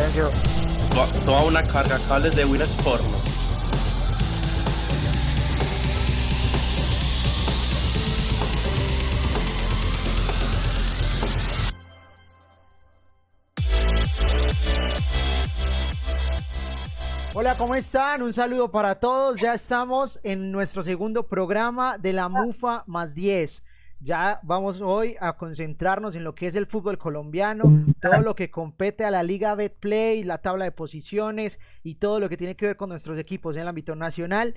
silencio. Toma una carga cables de Win Porno. Hola, ¿cómo están? Un saludo para todos. Ya estamos en nuestro segundo programa de la MUFA más 10. Ya vamos hoy a concentrarnos en lo que es el fútbol colombiano, todo lo que compete a la Liga Betplay, la tabla de posiciones y todo lo que tiene que ver con nuestros equipos en el ámbito nacional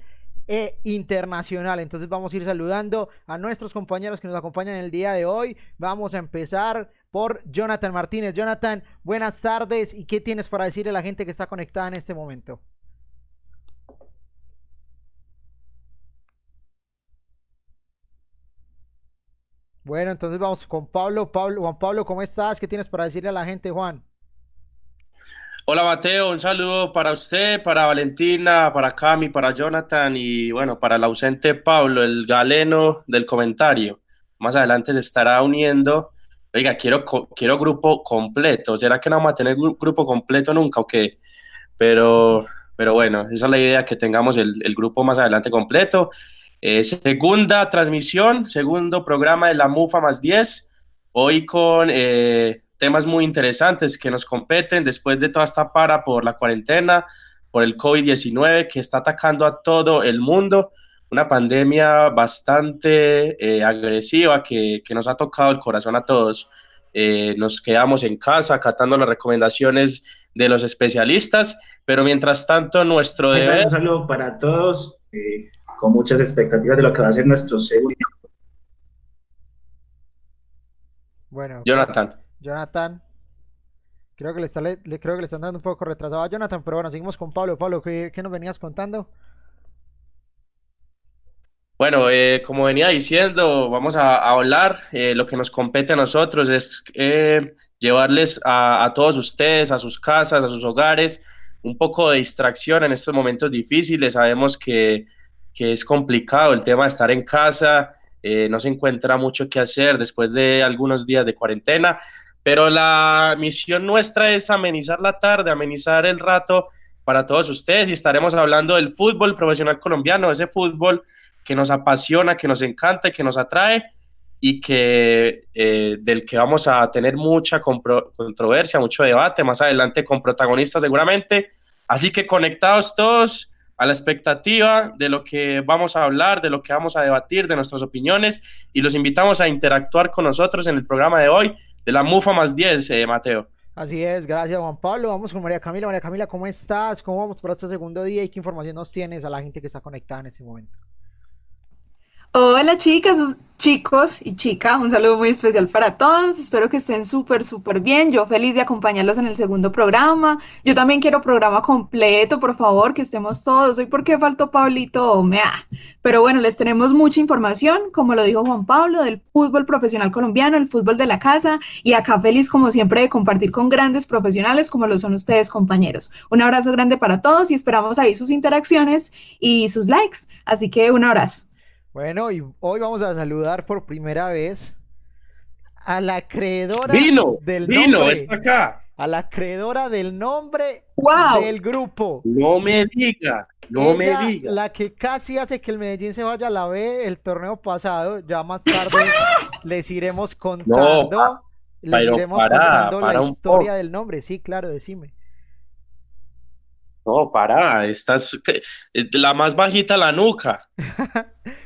e internacional. Entonces vamos a ir saludando a nuestros compañeros que nos acompañan el día de hoy. Vamos a empezar por Jonathan Martínez. Jonathan, buenas tardes. ¿Y qué tienes para decirle a la gente que está conectada en este momento? Bueno, entonces vamos con Pablo. Pablo, Juan Pablo, ¿cómo estás? ¿Qué tienes para decirle a la gente, Juan? Hola Mateo, un saludo para usted, para Valentina, para Cami, para Jonathan y bueno, para el ausente Pablo, el galeno del comentario. Más adelante se estará uniendo oiga, quiero, quiero grupo completo. ¿Será que no vamos a tener grupo completo nunca o qué? Pero, pero bueno, esa es la idea, que tengamos el, grupo más adelante completo. Eh, segunda transmisión, segundo programa de la MUFA más 10, hoy con eh, temas muy interesantes que nos competen después de toda esta para por la cuarentena, por el COVID-19 que está atacando a todo el mundo una pandemia bastante eh, agresiva que, que, nos ha tocado el corazón a todos. Nos quedamos en casa acatando las recomendaciones de los especialistas, pero mientras tanto nuestro deber... Un saludo para todos, con muchas expectativas de lo que va a ser nuestro segundo. Bueno, Jonathan. Jonathan. Creo que le, está, le, creo que le están dando un poco retrasado a Jonathan, pero bueno, seguimos con Pablo. Pablo, ¿qué, qué nos venías contando? Bueno, eh, como venía diciendo, vamos a, hablar. Eh, lo que nos compete a nosotros es eh, llevarles a, todos ustedes, a sus casas, a sus hogares, un poco de distracción en estos momentos difíciles. Sabemos que, que es complicado el tema de estar en casa, no se encuentra mucho que hacer después de algunos días de cuarentena, pero la misión nuestra es amenizar la tarde, amenizar el rato para todos ustedes y estaremos hablando del fútbol profesional colombiano, ese fútbol que nos apasiona, que nos encanta que nos atrae y que eh, del que vamos a tener mucha controversia, mucho debate más adelante con protagonistas seguramente. Así que conectados todos a la expectativa de lo que vamos a hablar, de lo que vamos a debatir, de nuestras opiniones y los invitamos a interactuar con nosotros en el programa de hoy de la MUFA más 10, eh, Mateo. Así es, gracias Juan Pablo. Vamos con María Camila. María Camila, ¿cómo estás? ¿Cómo vamos por este segundo día y qué información nos tienes a la gente que está conectada en este momento? Hola chicas, chicos y chicas, un saludo muy especial para todos. Espero que estén súper, súper bien. Yo feliz de acompañarlos en el segundo programa. Yo también quiero programa completo, por favor, que estemos todos. Hoy porque faltó Pablito Mea. Pero bueno, les tenemos mucha información, como lo dijo Juan Pablo, del fútbol profesional colombiano, el fútbol de la casa. Y acá feliz, como siempre, de compartir con grandes profesionales como lo son ustedes, compañeros. Un abrazo grande para todos y esperamos ahí sus interacciones y sus likes. Así que un abrazo. Bueno, y hoy vamos a saludar por primera vez a la acreedora del nombre. está acá. A la del nombre del grupo. No me diga, no me diga. La que casi hace que el Medellín se vaya a la B el torneo pasado. Ya más tarde les iremos contando. les iremos contando la historia del nombre. Sí, claro, decime. No, para, estás la más bajita la nuca.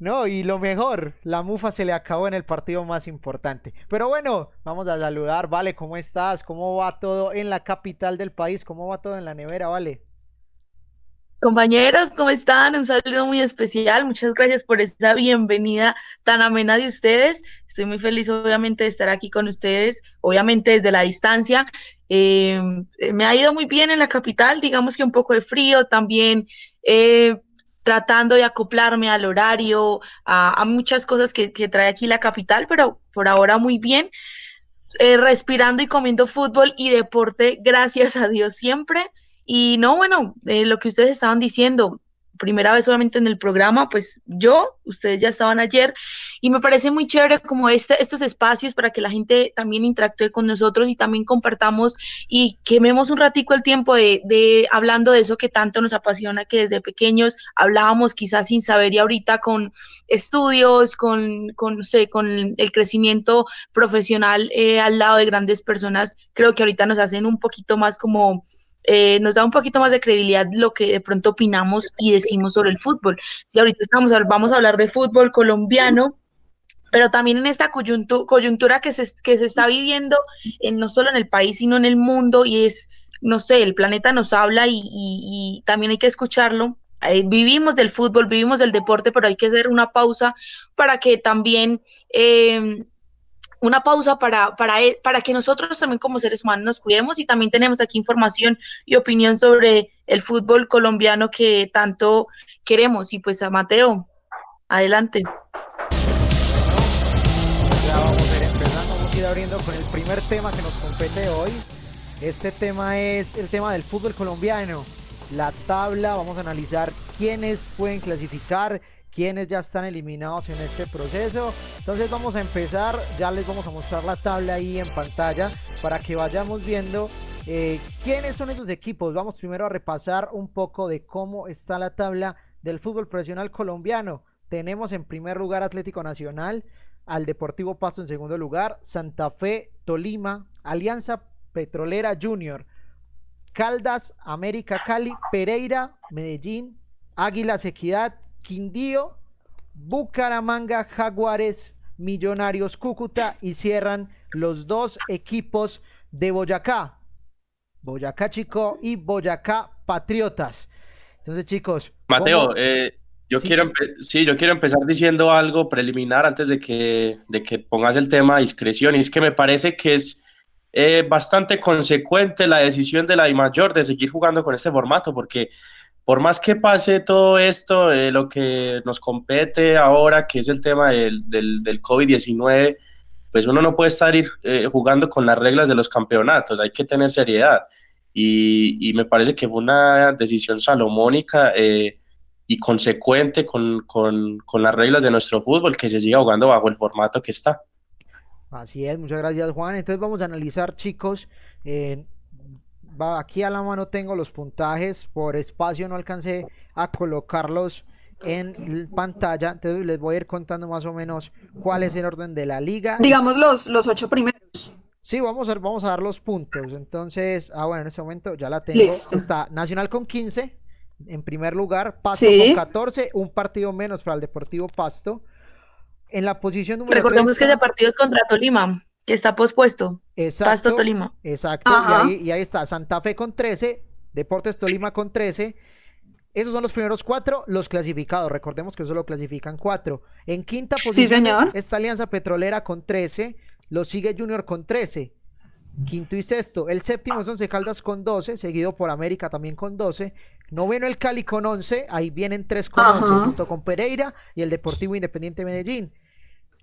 No, y lo mejor, la mufa se le acabó en el partido más importante. Pero bueno, vamos a saludar, Vale, ¿cómo estás? ¿Cómo va todo en la capital del país? ¿Cómo va todo en la nevera, Vale? Compañeros, ¿cómo están? Un saludo muy especial. Muchas gracias por esta bienvenida tan amena de ustedes. Estoy muy feliz, obviamente, de estar aquí con ustedes, obviamente desde la distancia. Eh, me ha ido muy bien en la capital, digamos que un poco de frío también. Eh, tratando de acoplarme al horario, a, muchas cosas que, trae aquí la capital, pero por ahora muy bien. Eh, respirando y comiendo fútbol y deporte, gracias a Dios siempre. Y no, bueno, eh, lo que ustedes estaban diciendo, primera vez obviamente en el programa, pues yo, ustedes ya estaban ayer, y me parece muy chévere como este, estos espacios para que la gente también interactúe con nosotros y también compartamos y quememos un ratico el tiempo de, de hablando de eso que tanto nos apasiona, que desde pequeños hablábamos quizás sin saber y ahorita con estudios, con, con, sé, con el crecimiento profesional eh, al lado de grandes personas, creo que ahorita nos hacen un poquito más como eh, nos da un poquito más de credibilidad lo que de pronto opinamos y decimos sobre el fútbol. Si ahorita estamos, vamos a hablar de fútbol colombiano, pero también en esta coyuntura, que, se, está viviendo en, no solo en el país, sino en el mundo, y es, no sé, el planeta nos habla y, también hay que escucharlo. Eh, vivimos del fútbol, vivimos del deporte, pero hay que hacer una pausa para que también eh, una pausa para, para, para que nosotros también como seres humanos nos cuidemos y también tenemos aquí información y opinión sobre el fútbol colombiano que tanto queremos. Y pues a Mateo, adelante. Ya vamos a ir empezando, vamos a ir abriendo con el primer tema que nos compete hoy. Este tema es el tema del fútbol colombiano. La tabla, vamos a analizar quiénes pueden clasificar, quienes ya están eliminados en este proceso. Entonces vamos a empezar, ya les vamos a mostrar la tabla ahí en pantalla para que vayamos viendo eh, quiénes son esos equipos. Vamos primero a repasar un poco de cómo está la tabla del fútbol profesional colombiano. Tenemos en primer lugar Atlético Nacional, al Deportivo Pasto en segundo lugar, Santa Fe, Tolima, Alianza Petrolera Junior, Caldas, América Cali, Pereira, Medellín, Águilas Equidad, Quindío, Bucaramanga, Jaguares, Millonarios, Cúcuta y cierran los dos equipos de Boyacá. Boyacá Chico y Boyacá Patriotas. Entonces, chicos. Mateo, eh, yo quiero sí, yo quiero empezar diciendo algo preliminar antes de que, de que pongas el tema de discreción. Y es que me parece que es eh, bastante consecuente la decisión de la I mayor de seguir jugando con este formato, porque por más que pase todo esto, eh, lo que nos compete ahora, que es el tema del, del, COVID-19, pues uno no puede estar ir, eh, jugando con las reglas de los campeonatos, hay que tener seriedad. Y, me parece que fue una decisión salomónica eh, y consecuente con, con, con, las reglas de nuestro fútbol, que se siga jugando bajo el formato que está. Así es, muchas gracias Juan. Entonces vamos a analizar, chicos, aquí a la mano tengo los puntajes, por espacio no alcancé a colocarlos en pantalla, entonces les voy a ir contando más o menos cuál es el orden de la liga. Digamos los, los ocho primeros. Sí, vamos a, vamos a dar los puntos. Entonces, ah, bueno, en este momento ya la tengo. Está Nacional con 15 en primer lugar, Pasto con 14, un partido menos para el Deportivo Pasto. En la posición número Recordemos que ese partido es contra Tolima que está pospuesto. Exacto. Pasto Tolima. Exacto. Y ahí, está Santa Fe con 13, Deportes Tolima con 13. Esos son los primeros cuatro, los clasificados. Recordemos que solo clasifican cuatro. En quinta posición está Alianza Petrolera con 13. Lo sigue Junior con 13. Quinto y sexto. El séptimo es Once Caldas con 12, seguido por América también con 12. Noveno el Cali con 11. Ahí vienen tres con 11 junto con Pereira y el Deportivo Independiente Medellín.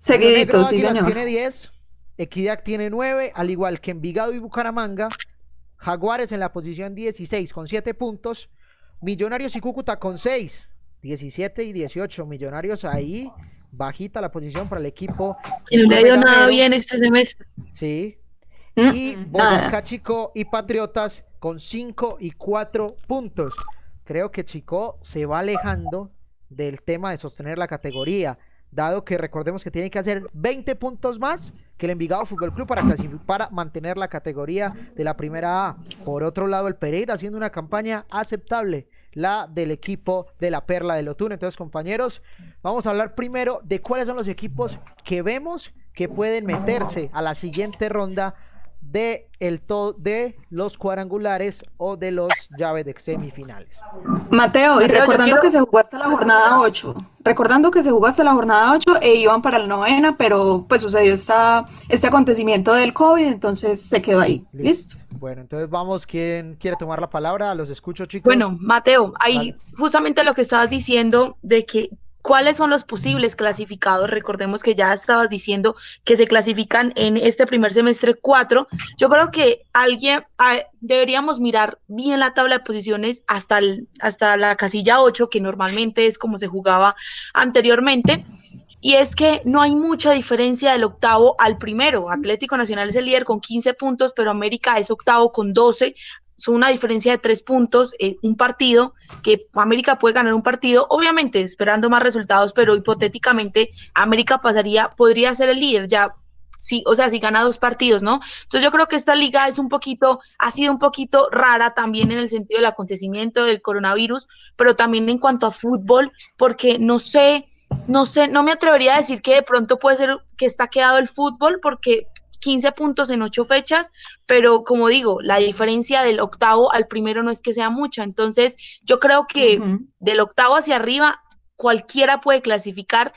Seguidito, sí, señor. Tiene 10. Equidad tiene 9, al igual que Envigado y Bucaramanga. Jaguares en la posición 16 con 7 puntos. Millonarios y Cúcuta con 6, 17 y 18. Millonarios ahí, bajita la posición para el equipo. Que no le ha ido nada bien este semestre. Sí. Mm, y Boyacá Chico y Patriotas con 5 y 4 puntos. Creo que Chico se va alejando del tema de sostener la categoría dado que recordemos que tiene que hacer 20 puntos más que el Envigado Fútbol Club para para mantener la categoría de la primera A. Por otro lado, el Pereira haciendo una campaña aceptable, la del equipo de la Perla de Lotún. Entonces, compañeros, vamos a hablar primero de cuáles son los equipos que vemos que pueden meterse a la siguiente ronda de, el de los cuadrangulares o de los llaves de semifinales. Mateo, y recordando que se jugó hasta la jornada 8, recordando que se jugó hasta la jornada 8 e iban para la novena, pero pues sucedió esta, este acontecimiento del COVID, entonces se quedó ahí. ¿Listo? Bueno, entonces vamos, ¿quién quiere tomar la palabra? Los escucho, chicos. Bueno, Mateo, ahí justamente lo que estabas diciendo de que ¿Cuáles son los posibles clasificados? Recordemos que ya estabas diciendo que se clasifican en este primer semestre cuatro. Yo creo que alguien deberíamos mirar bien la tabla de posiciones hasta, hasta la casilla 8, que normalmente es como se jugaba anteriormente. Y es que no hay mucha diferencia del octavo al primero. Atlético Nacional es el líder con 15 puntos, pero América es octavo con 12 son una diferencia de tres puntos, eh, un partido, que América puede ganar un partido, obviamente esperando más resultados, pero hipotéticamente América pasaría, podría ser el líder ya. Sí, o sea, si gana dos partidos, ¿no? Entonces yo creo que esta liga es un poquito, ha sido un poquito rara también en el sentido del acontecimiento del coronavirus, pero también en cuanto a fútbol, porque no sé, no sé, no me atrevería a decir que de pronto puede ser que está quedado el fútbol, porque 15 puntos en ocho fechas, pero como digo, la diferencia del octavo al primero no es que sea mucha. Entonces, yo creo que del octavo hacia arriba, cualquiera puede clasificar.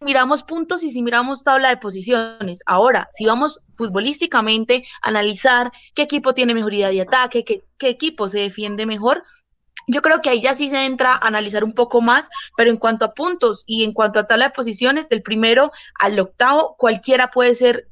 Miramos puntos y si miramos tabla de posiciones. Ahora, si vamos futbolísticamente a analizar qué equipo tiene mejoría de ataque, qué, qué equipo se defiende mejor, yo creo que ahí ya sí se entra a analizar un poco más, pero en cuanto a puntos y en cuanto a tabla de posiciones, del primero al octavo, cualquiera puede ser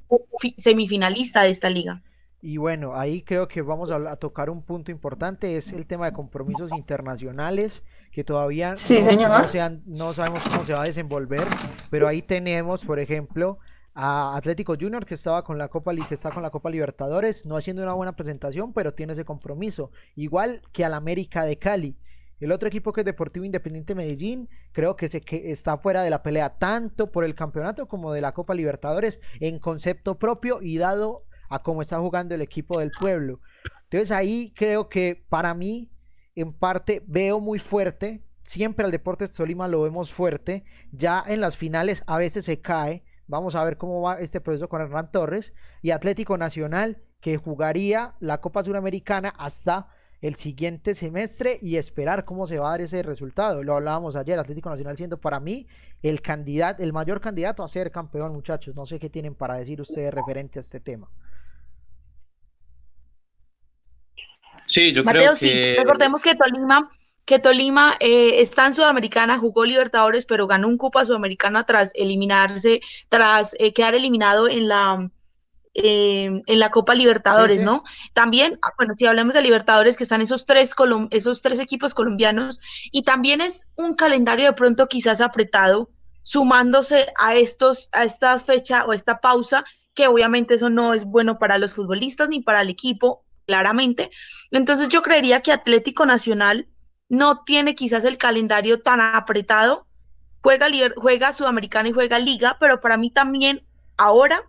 semifinalista de esta liga. Y bueno, ahí creo que vamos a, tocar un punto importante, es el tema de compromisos internacionales, que todavía no, no sabemos cómo se va a desenvolver, pero ahí tenemos, por ejemplo, a Atlético Junior que estaba con la Copa que está con la Copa Libertadores, no haciendo una buena presentación, pero tiene ese compromiso, igual que al América de Cali. El otro equipo que es Deportivo Independiente Medellín, creo que, que está fuera de la pelea tanto por el campeonato como de la Copa Libertadores en concepto propio y dado a cómo está jugando el equipo del pueblo. Entonces ahí creo que para mí, en parte, veo muy fuerte, siempre al Deportes Tolima lo vemos fuerte, ya en las finales a veces se cae, Vamos a ver cómo va este proceso con Hernán Torres y Atlético Nacional que jugaría la Copa Suramericana hasta el siguiente semestre y esperar cómo se va a dar ese resultado. Lo hablábamos ayer, Atlético Nacional siendo para mí el candidato, el mayor candidato a ser campeón, muchachos. No sé qué tienen para decir ustedes referente a este tema. Sí, yo creo que... Recordemos que Tolima que Tolima eh, está en Sudamericana, jugó Libertadores, pero ganó un Copa Sudamericana tras eliminarse, tras eh, quedar eliminado en la, em, en la Copa Libertadores, ¿no? También, ah, bueno, si hablamos de Libertadores, que están esos tres, esos tres equipos colombianos, y también es un calendario de pronto quizás apretado, sumándose a, estos, a esta fecha o esta pausa, que obviamente eso no es bueno para los futbolistas ni para el equipo, claramente. Entonces yo creería que Atlético Nacional no tiene quizás el calendario tan apretado, juega, juega Sudamericana y juega Liga, pero para mí también ahora,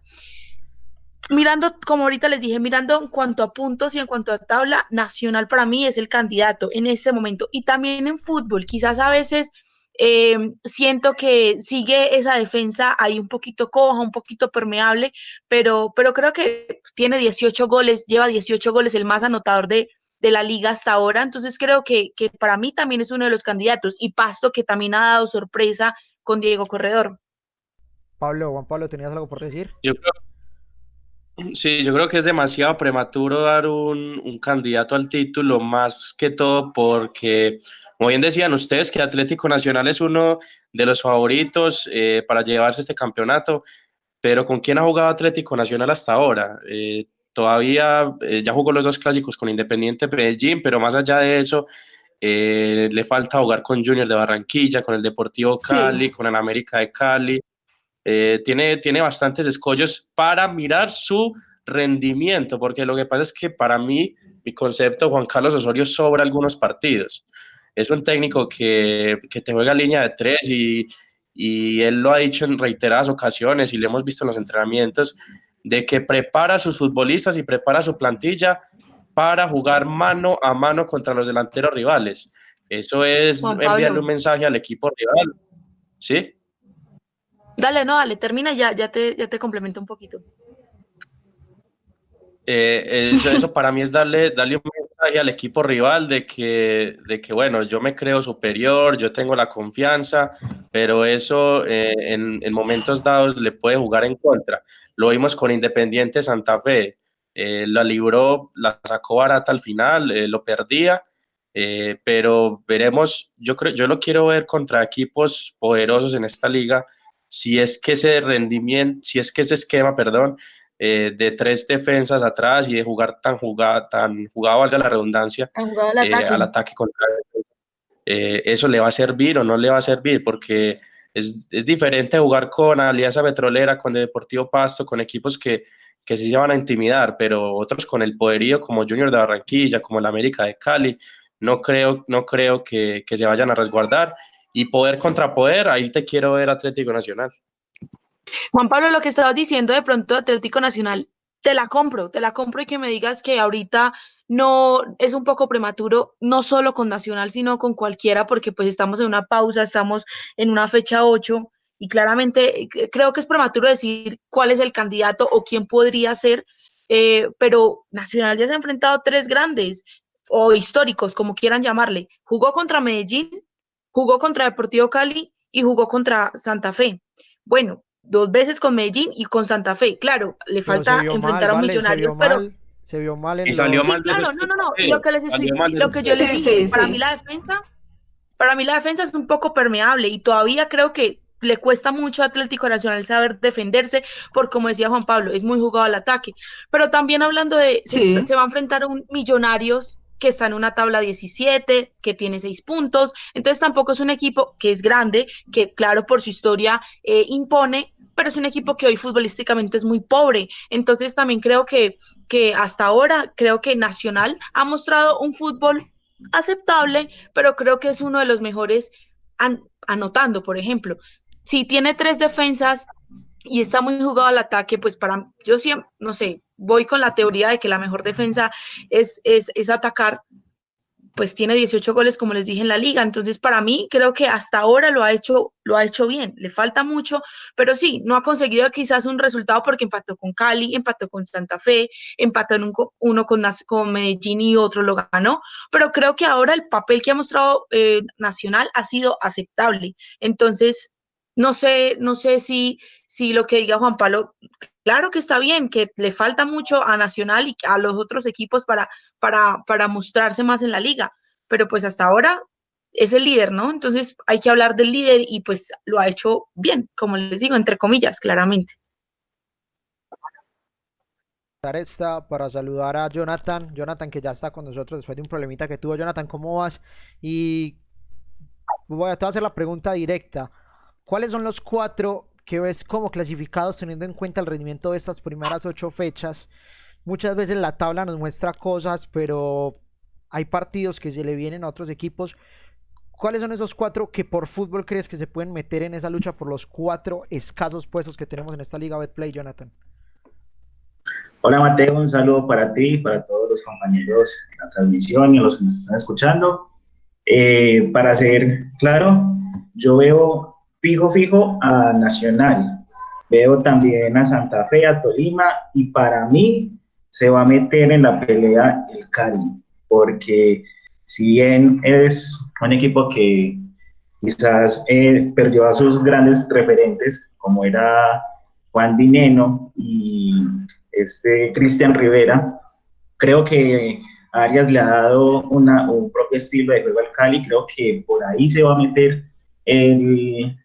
mirando, como ahorita les dije, mirando en cuanto a puntos y en cuanto a tabla, Nacional para mí es el candidato en este momento. Y también en fútbol, quizás a veces... Eh, siento que sigue esa defensa ahí un poquito coja, un poquito permeable, pero, pero creo que tiene 18 goles, lleva 18 goles, el más anotador de, de la liga hasta ahora. Entonces creo que, para mí también es uno de los candidatos. Y Pasto que también ha dado sorpresa con Diego Corredor. Pablo, Juan Pablo, ¿tenías algo por decir? Yo creo, sí, yo creo que es demasiado prematuro dar un, candidato al título, más que todo porque, como bien decían ustedes, que Atlético Nacional es uno de los favoritos eh, para llevarse este campeonato, pero ¿con quién ha jugado Atlético Nacional hasta ahora? Eh, todavía eh, ya jugó los dos clásicos con Independiente Medellín, pero más allá de eso, eh, le falta jugar con Junior de Barranquilla, con el Deportivo Cali, con el América de Cali. Eh, tiene, tiene bastantes escollos para mirar su rendimiento, porque lo que pasa es que para mí, mi concepto, Juan Carlos Osorio sobra algunos partidos. Es un técnico que, que te juega línea de tres y, y él lo ha dicho en reiteradas ocasiones y lo hemos visto en los entrenamientos de que prepara a sus futbolistas y prepara su plantilla para jugar mano a mano contra los delanteros rivales. Eso es enviarle un mensaje al equipo rival. ¿Sí? Dale, no, dale, termina ya, ya te, ya te complemento un poquito. Eh, eso, para mí es darle, darle un mensaje al equipo rival de que, de que, bueno, yo me creo superior, yo tengo la confianza, pero eso eh, en, en, momentos dados le puede jugar en contra. Lo vimos con Independiente Santa Fe. Eh, la libró, la sacó barata al final, eh, lo perdía Eh, pero veremos, yo creo, yo lo quiero ver contra equipos poderosos en esta liga, si es que ese rendimiento, si es que ese esquema, perdón, eh, de tres defensas atrás y de jugar tan jugado, tan jugado, valga la redundancia, al ataque, al ataque. contra eso le va a servir o no le va a servir, porque es, es diferente jugar con Alianza Petrolera, con Deportivo Pasto, con equipos que, que sí se van a intimidar, pero otros con el poderío como Junior de Barranquilla, como el América de Cali, no creo, no creo que, que se vayan a resguardar. Y poder contra poder, ahí te quiero ver Atlético Nacional. Juan Pablo, lo que estabas diciendo de pronto Atlético Nacional, te la compro, te la compro y que me digas que ahorita no es un poco prematuro, no solo con Nacional, sino con cualquiera, porque pues estamos en una pausa, estamos en una fecha 8 y claramente eh, creo que es prematuro decir cuál es el candidato o quién podría ser, eh, pero Nacional ya se ha enfrentado a tres grandes o históricos, como quieran llamarle. Jugó contra Medellín, jugó contra Deportivo Cali y jugó contra Santa Fe. Bueno, dos veces con Medellín y con Santa Fe. Claro, le falta enfrentar a un millonario, pero... se vio mal en y salió sí, claro, no, no, no. Lo que, les estoy, lo que yo les dije, para mí la defensa, para mí la defensa es un poco permeable y todavía creo que le cuesta mucho a Atlético Nacional saber defenderse, por como decía Juan Pablo, es muy jugado al ataque. Pero también hablando de, se, se, va a enfrentar a un Millonarios que está en una tabla 17, que tiene seis puntos, entonces tampoco es un equipo que es grande, que claro por su historia eh, impone, pero es un equipo que hoy futbolísticamente es muy pobre. Entonces también creo que, que hasta ahora, creo que Nacional ha mostrado un fútbol aceptable, pero creo que es uno de los mejores anotando, por ejemplo si tiene tres defensas y está muy jugado al ataque, pues para yo siempre, no sé, voy con la teoría de que la mejor defensa es, es, es atacar, pues tiene 18 goles, como les dije en la liga. Entonces, para mí, creo que hasta ahora lo ha hecho, lo ha hecho bien. Le falta mucho, pero sí, no ha conseguido quizás un resultado porque empató con Cali, empató con Santa Fe, empató en un, uno con, Medellín y otro lo ganó. Pero creo que ahora el papel que ha mostrado eh, Nacional ha sido aceptable. Entonces, no sé, no sé si, si lo que diga Juan Pablo, claro que está bien, que le falta mucho a Nacional y a los otros equipos para, para, para mostrarse más en la liga, pero pues hasta ahora es el líder, ¿no? Entonces hay que hablar del líder y pues lo ha hecho bien, como les digo, entre comillas, claramente. Esta para saludar a Jonathan, Jonathan que ya está con nosotros después de un problemita que tuvo. Jonathan, ¿cómo vas? Y voy a, te voy a hacer la pregunta directa. ¿Cuáles son los cuatro que ves como clasificados teniendo en cuenta el rendimiento de estas primeras ocho fechas? Muchas veces la tabla nos muestra cosas, pero hay partidos que se le vienen a otros equipos. ¿Cuáles son esos cuatro que por fútbol crees que se pueden meter en esa lucha por los cuatro escasos puestos que tenemos en esta liga Betplay, Jonathan? Hola Mateo, un saludo para ti, para todos los compañeros en la transmisión y a los que nos están escuchando. Eh, para ser claro, yo veo fijo, fijo a Nacional. Veo también a Santa Fe, a Tolima, y para mí se va a meter en la pelea el Cali, porque si bien es un equipo que quizás eh, perdió a sus grandes referentes, como era Juan Dineno y este Cristian Rivera, creo que Arias le ha dado una, un propio estilo de juego al Cali, creo que por ahí se va a meter el,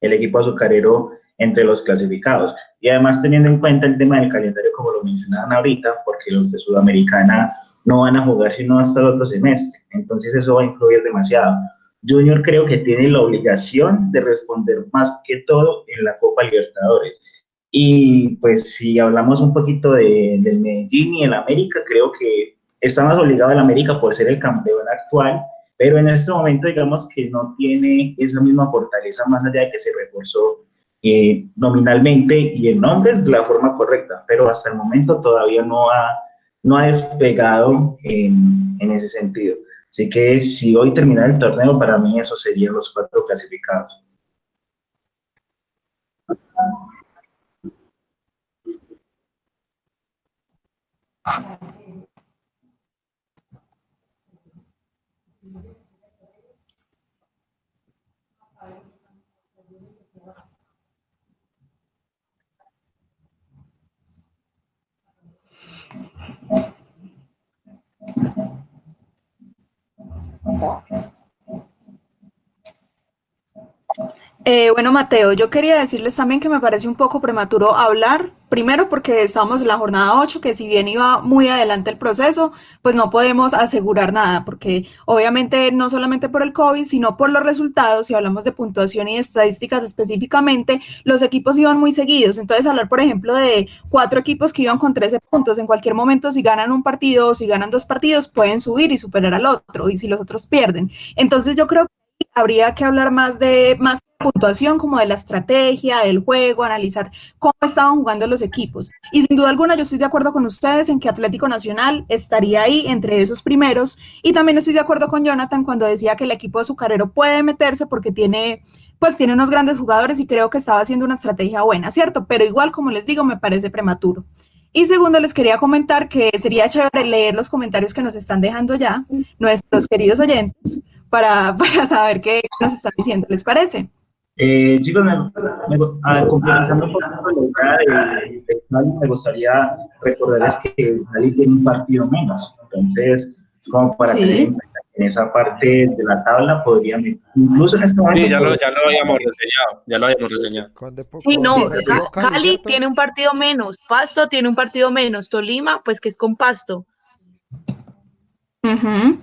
el equipo azucarero entre los clasificados. Y además teniendo en cuenta el tema del calendario, como lo mencionaban ahorita, porque los de Sudamericana no van a jugar sino hasta el otro semestre. Entonces eso va a influir demasiado. Junior creo que tiene la obligación de responder más que todo en la Copa Libertadores. Y pues si hablamos un poquito de, del Medellín y el América, creo que está más obligado el América por ser el campeón actual pero en este momento digamos que no tiene esa misma fortaleza más allá de que se reforzó eh, nominalmente y en nombres de la forma correcta, pero hasta el momento todavía no ha, no ha despegado en, en ese sentido. Así que si hoy termina el torneo, para mí eso serían los cuatro clasificados. Thank you. Eh, bueno, Mateo, yo quería decirles también que me parece un poco prematuro hablar, primero porque estamos en la jornada 8, que si bien iba muy adelante el proceso, pues no podemos asegurar nada, porque obviamente no solamente por el COVID, sino por los resultados, si hablamos de puntuación y estadísticas específicamente, los equipos iban muy seguidos. Entonces, hablar, por ejemplo, de cuatro equipos que iban con 13 puntos, en cualquier momento, si ganan un partido o si ganan dos partidos, pueden subir y superar al otro, y si los otros pierden. Entonces, yo creo que habría que hablar más de más puntuación como de la estrategia, del juego, analizar cómo estaban jugando los equipos. Y sin duda alguna yo estoy de acuerdo con ustedes en que Atlético Nacional estaría ahí entre esos primeros y también estoy de acuerdo con Jonathan cuando decía que el equipo de Azucarero puede meterse porque tiene pues tiene unos grandes jugadores y creo que estaba haciendo una estrategia buena, ¿cierto? Pero igual, como les digo, me parece prematuro. Y segundo, les quería comentar que sería chévere leer los comentarios que nos están dejando ya nuestros queridos oyentes para, para saber qué nos están diciendo, ¿les parece? Eh, chicos, me, ah, complementando un poco la idea de, de, me gustaría recordarles que nadie tiene un partido menos. Entonces, es como para Sí. que en esa parte de la tabla podrían, incluso en este momento, Sí, ya lo, ya lo habíamos reseñado, ya lo habíamos reseñado. Sí, no, Sí, sí, Cali tiene un partido menos, Pasto tiene un partido menos, Tolima, pues que es con Pasto. Ujú.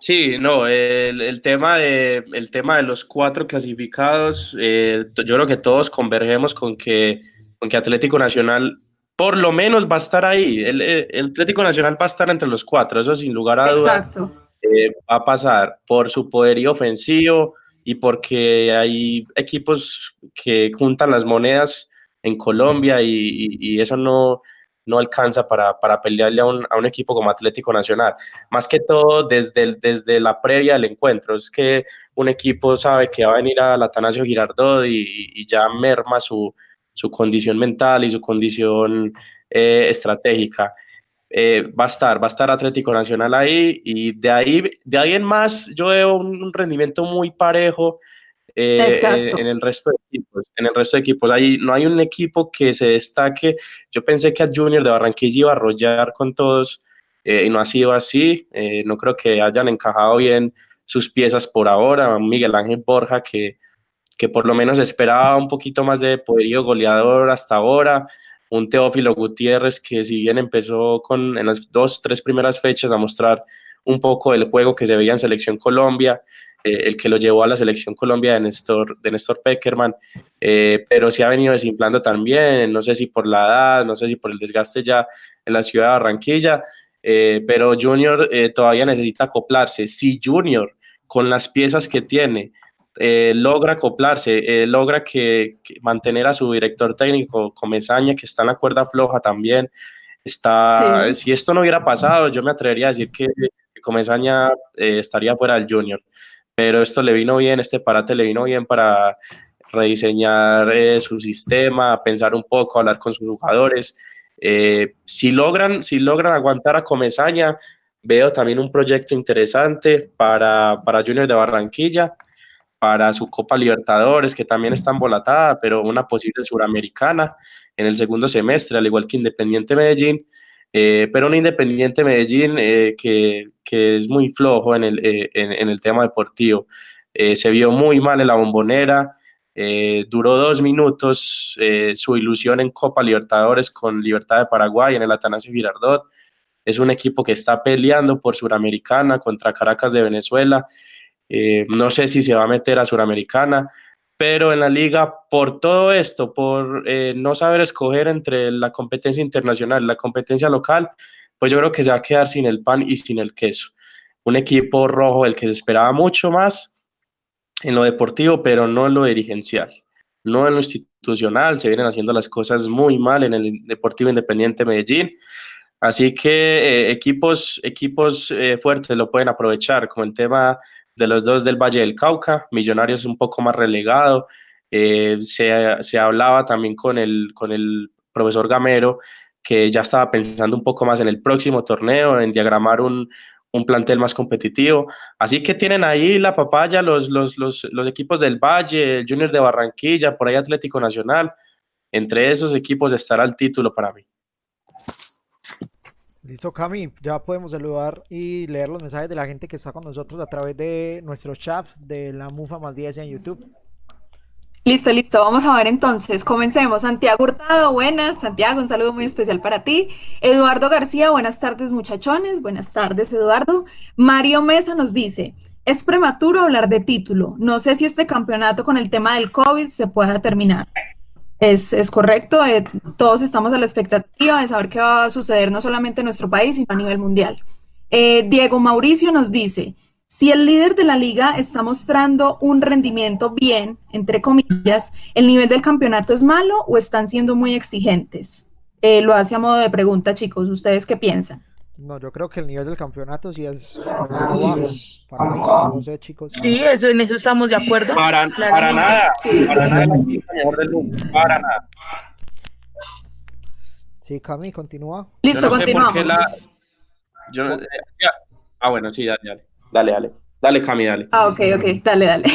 Sí, no, el, el tema de, el tema de los cuatro clasificados, eh, yo creo que todos convergemos con que, con que Atlético Nacional por lo menos va a estar ahí. El, el- el Atlético Nacional va a estar entre los cuatro, eso sin lugar a dudas Exacto. eh, va a pasar por su poderío ofensivo y porque hay equipos que juntan las monedas en Colombia y, y- y eso no, no alcanza para, para pelearle a un, a un equipo como Atlético Nacional. Más que todo desde, desde la previa del encuentro, es que un equipo sabe que va a venir al Atanasio Girardot y, ya merma su, su condición mental y su condición eh, estratégica eh, va a estar, va a estar Atlético Nacional ahí y de ahí, de ahí en más yo veo un rendimiento muy parejo eh, en el resto de equipos. En el resto de equipos ahí no hay un equipo que se destaque. Yo pensé que a Junior de Barranquilla iba a arrollar con todos eh, y no ha sido así. Eh, no creo que hayan encajado bien sus piezas por ahora. Miguel Ángel Borja que que por lo menos esperaba un poquito más de poderío goleador hasta ahora. Un Teófilo Gutiérrez que si bien empezó con en las dos, tres primeras fechas a mostrar un poco del juego que se veía en Selección Colombia, eh, el que lo llevó a la Selección Colombia de Néstor, de Néstor Peckerman, eh, pero sí ha venido desimplando también, no sé si por la edad, no sé si por el desgaste ya en la ciudad de Barranquilla, eh, pero Junior eh, todavía necesita acoplarse. Si Junior, con las piezas que tiene, logra acoplarse, logra que, que mantener a su director técnico Comesaña, que está en la cuerda floja también. Está, Sí. Si esto no hubiera pasado, yo me atrevería a decir que, que Comesaña eh, estaría fuera del Junior, pero esto le vino bien, este parate le vino bien para rediseñar eh, su sistema, pensar un poco, hablar con sus jugadores. Eh, si, logran, si logran aguantar a Comesaña, veo también un proyecto interesante para, para Junior de Barranquilla para su Copa Libertadores, que también está embolatada, pero una posible suramericana en el segundo semestre, al igual que Independiente Medellín, eh, pero un Independiente Medellín eh, que, que, es muy flojo en el, eh, en, el tema deportivo. Se vio muy mal en la bombonera, duró dos minutos su ilusión en Copa Libertadores con Libertad de Paraguay en el Atanasio Girardot. Es un equipo que está peleando por Suramericana contra Caracas de Venezuela. No sé si se va a meter a Suramericana, pero en la liga, por todo esto, por eh, no saber escoger entre la competencia internacional y la competencia local, pues yo creo que se va a quedar sin el pan y sin el queso. Un equipo rojo del que se esperaba mucho más en lo deportivo, pero no en lo dirigencial, no en lo institucional. Se vienen haciendo las cosas muy mal en el Deportivo Independiente Medellín. Así que eh, equipos, equipos eh, fuertes lo pueden aprovechar, como el tema de los dos del Valle del Cauca, Millonarios un poco más relegado. Eh, se, se, hablaba también con el, con el profesor Gamero, que ya estaba pensando un poco más en el próximo torneo, en diagramar un, un plantel más competitivo. Así que tienen ahí la papaya los, los, los, los, equipos del Valle, el Junior de Barranquilla, por ahí Atlético Nacional. Entre esos equipos estará el título para mí. Listo, Cami, ya podemos saludar y leer los mensajes de la gente que está con nosotros a través de nuestros chats de la Mufa más 10 en YouTube. Listo, listo. Vamos a ver entonces. Comencemos. Santiago Hurtado, buenas. Santiago, un saludo muy especial para ti. Eduardo García, buenas tardes, muchachones. Buenas tardes, Eduardo. Mario Mesa nos dice: Es prematuro hablar de título. No sé si este campeonato con el tema del COVID se pueda terminar. Es, es correcto. eh, todos estamos a la expectativa de saber qué va a suceder no solamente en nuestro país, sino a nivel mundial. Eh, Diego Mauricio nos dice. Si el líder de la liga está mostrando un rendimiento bien, entre comillas, ¿el nivel del campeonato es malo o están siendo muy exigentes? Eh, lo hace a modo de pregunta, chicos. ¿Ustedes qué piensan? No, yo creo que el nivel del campeonato sí es bajo para mí. No sé, chicos. Sí, eso, en eso estamos de acuerdo. Para, para Claramente. nada, Sí. para nada, la equipo mejor del mundo, para nada. Sí, Cami, continúa. Yo Listo, no sé por continuamos. qué la... Yo no- eh. Ah, bueno, sí, dale, dale. Dale, dale. Dale, Cami, dale. Ah, ok, ok, dale, dale.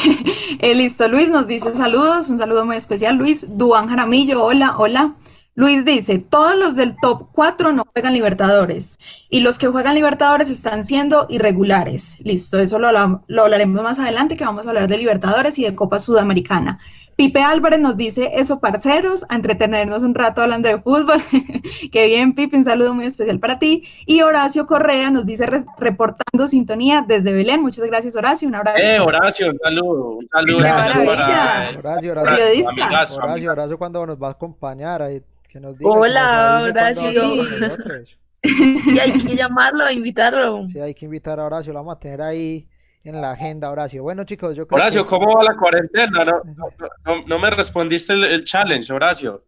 Eh, listo, Luis nos dice saludos, un saludo muy especial, Luis. Duan Jaramillo, hola, hola. Luis dice, todos los del top 4 no juegan Libertadores y los que juegan Libertadores están siendo irregulares. Listo, eso lo, lo hablaremos más adelante, que vamos a hablar de Libertadores y de Copa Sudamericana. Pipe Álvarez nos dice, eso parceros, a entretenernos un rato hablando de fútbol. Qué bien, Pipe, un saludo muy especial para ti. Y Horacio Correa nos dice, "Res- reportando sintonía desde Belén. Muchas gracias, Horacio, un abrazo. Eh, Horacio, un saludo. Un saludo ¡Qué maravilla! para... Horacio, Horacio. Horacio, amigazo. Horacio, ¿cuándo nos va a acompañar? Ahí, que nos diga, Hola, que nos avise Horacio. Y hay que llamarlo, invitarlo. Sí, hay que invitar a Horacio, lo vamos a tener ahí en la agenda, Horacio. Bueno, chicos, yo creo Horacio, que... ¿cómo va la cuarentena? No, no, no- no me respondiste el, el challenge, Horacio.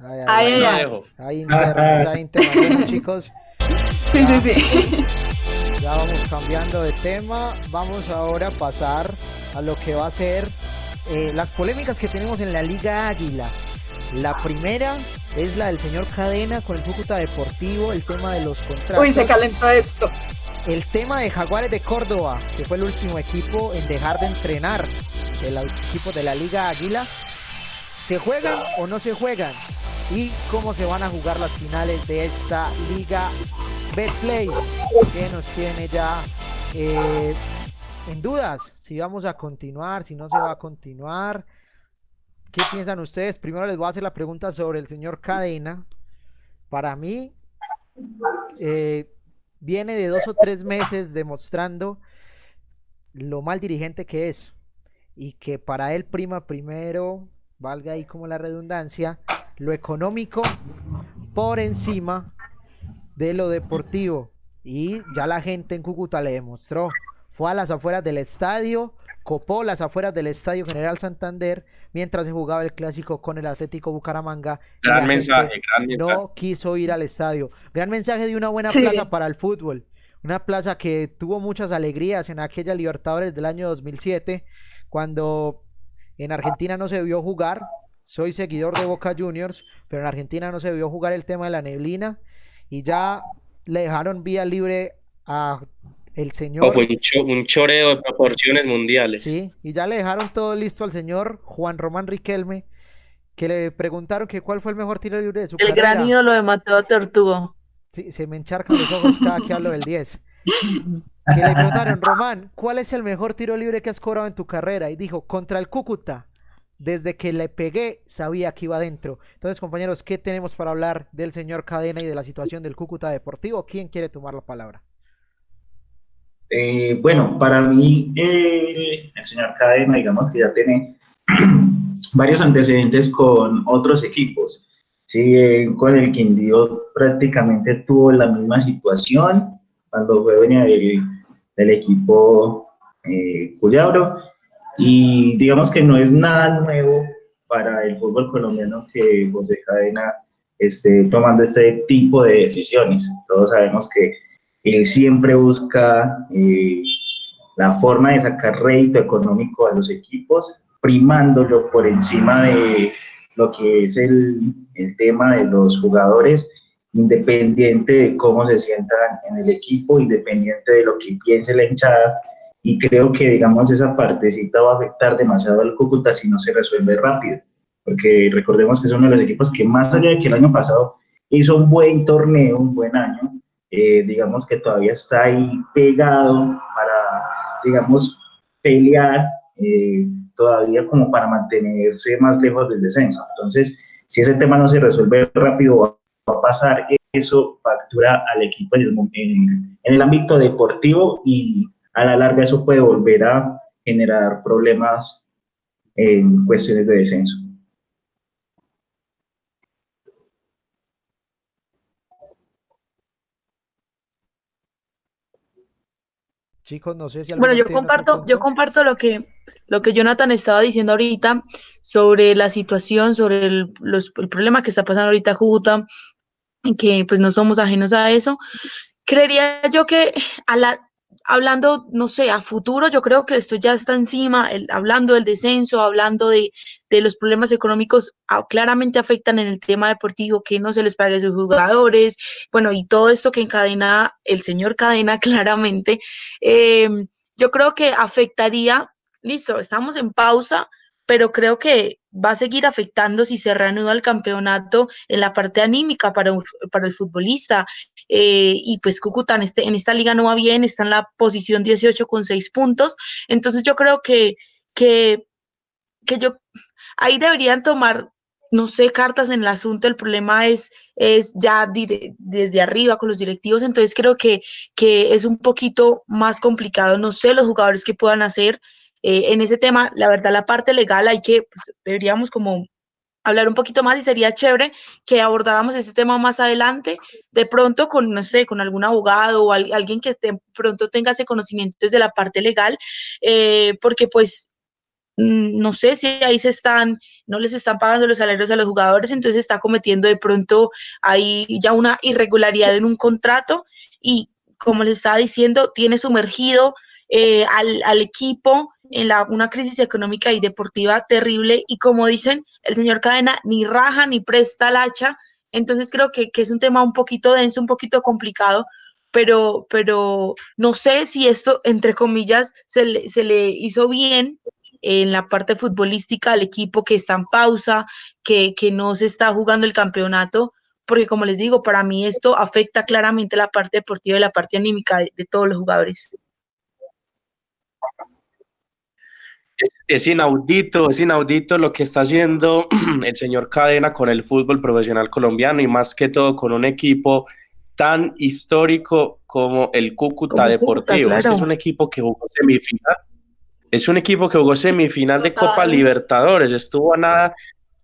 Ay, ay, Ay, ay, ay, Lo ay. dejo. hay internas. Bueno, chicos, Sí, sí, sí. ya vamos cambiando de tema. Vamos ahora a pasar a lo que va a ser eh, las polémicas que tenemos en la Liga Águila. La primera es la del señor Cadena con el Cúcuta Deportivo, el tema de los contratos. Uy, se calentó esto. El tema de Jaguares de Córdoba, que fue el último equipo en dejar de entrenar el equipo de la Liga Águila. ¿Se juegan o no se juegan? ¿Y cómo se van a jugar las finales de esta Liga Betplay? Que nos tiene ya eh, en dudas si vamos a continuar, si no se va a continuar. ¿Qué piensan ustedes? Primero les voy a hacer la pregunta sobre el señor Cadena. Para mí, eh, viene de dos o tres meses demostrando lo mal dirigente que es y que para él prima primero, valga ahí como la redundancia, lo económico por encima de lo deportivo. Y ya la gente en Cúcuta le demostró. Fue a las afueras del estadio, copó las afueras del estadio General Santander mientras se jugaba el clásico con el Atlético Bucaramanga. Gran gente mensaje, gran mensaje. no quiso ir al estadio. Gran mensaje de una buena Sí. plaza para el fútbol. Una plaza que tuvo muchas alegrías en aquella Libertadores del año 2007, cuando en Argentina no se vio jugar. Soy seguidor de Boca Juniors, pero en Argentina no se vio jugar el tema de la neblina y ya le dejaron vía libre a el señor. fue un, cho- un choreo de proporciones mundiales. Sí, y ya le dejaron todo listo al señor Juan Román Riquelme, que le preguntaron que cuál fue el mejor tiro libre de su El carrera. gran ídolo de Mateo Tortugo. Sí, se me encharcan los ojos cada que hablo del 10. Que le preguntaron, Román, ¿cuál es el mejor tiro libre que has cobrado en tu carrera? Y dijo, contra el Cúcuta. Desde que le pegué, sabía que iba adentro. Entonces, compañeros, ¿qué tenemos para hablar del señor Cadena y de la situación del Cúcuta Deportivo? ¿Quién quiere tomar la palabra? Eh, bueno, para mí, eh, el señor Cadena, digamos que ya tiene varios antecedentes con otros equipos. Sí, eh, con el Quindío prácticamente tuvo la misma situación cuando fue venía del, del equipo eh, Cuyabro. Y digamos que no es nada nuevo para el fútbol colombiano que José Cadena esté tomando este tipo de decisiones. Todos sabemos que él siempre busca eh, la forma de sacar rédito económico a los equipos, primándolo por encima de lo que es el, el tema de los jugadores, independiente de cómo se sientan en el equipo, independiente de lo que piense la hinchada. Y creo que, digamos, esa partecita va a afectar demasiado al Cúcuta si no se resuelve rápido. Porque recordemos que es uno de los equipos que, más allá de que el año pasado hizo un buen torneo, un buen año, eh, digamos que todavía está ahí pegado para, digamos, pelear eh, todavía como para mantenerse más lejos del descenso. Entonces, si ese tema no se resuelve rápido, va a pasar eso factura al equipo en en el ámbito deportivo y a la larga eso puede volver a generar problemas en cuestiones de descenso. Chicos, no sé si Bueno, yo comparto, yo comparto lo que, lo que Jonathan estaba diciendo ahorita sobre la situación, sobre el, los, el problema que está pasando ahorita Juta, que pues no somos ajenos a eso. Creería yo que a la, hablando, no sé, a futuro, yo creo que esto ya está encima, hablando del descenso, hablando de, de los problemas económicos, ah, claramente afectan en el tema deportivo, que no se les pague a sus jugadores, bueno, y todo esto que encadena el señor Cadena claramente, em, yo creo que afectaría, listo, estamos en pausa, pero creo que va a seguir afectando si se reanuda el campeonato en la parte anímica para, para el futbolista. Eh, y pues Cúcuta en, este, en esta liga no va bien, está en la posición 18 con 6 puntos. Entonces yo creo que, que, que yo, ahí deberían tomar no sé, cartas en el asunto, el problema es, es ya desde arriba con los directivos, entonces creo que, que es un poquito más complicado, no sé los jugadores que puedan hacer, eh, en ese tema, la verdad, la parte legal hay que, pues, deberíamos como hablar un poquito más y sería chévere que abordáramos ese tema más adelante, de pronto con, no sé, con algún abogado o alguien que de pronto tenga ese conocimiento desde la parte legal, eh, porque pues mm, no sé si ahí se están, no les están pagando los salarios a los jugadores, entonces está cometiendo de pronto ahí ya una irregularidad en un contrato y como les estaba diciendo, tiene sumergido eh, al, al, equipo en la, una crisis económica y deportiva terrible y como dicen el señor Cadena, ni raja ni presta el hacha, entonces creo que, que es un tema un poquito denso, un poquito complicado, pero, pero no sé si esto, entre comillas, se le, se le hizo bien en la parte futbolística al equipo que está en pausa, que, que no se está jugando el campeonato, porque como les digo, para mí esto afecta claramente la parte deportiva y la parte anímica de, de todos los jugadores. Es, inaudito, es inaudito lo que está haciendo el señor Cadena con el fútbol profesional colombiano y más que todo con un equipo tan histórico como el Cúcuta Deportivo. Es, un equipo que jugó semifinal. Es un equipo que jugó semifinal de Copa Libertadores. Estuvo a nada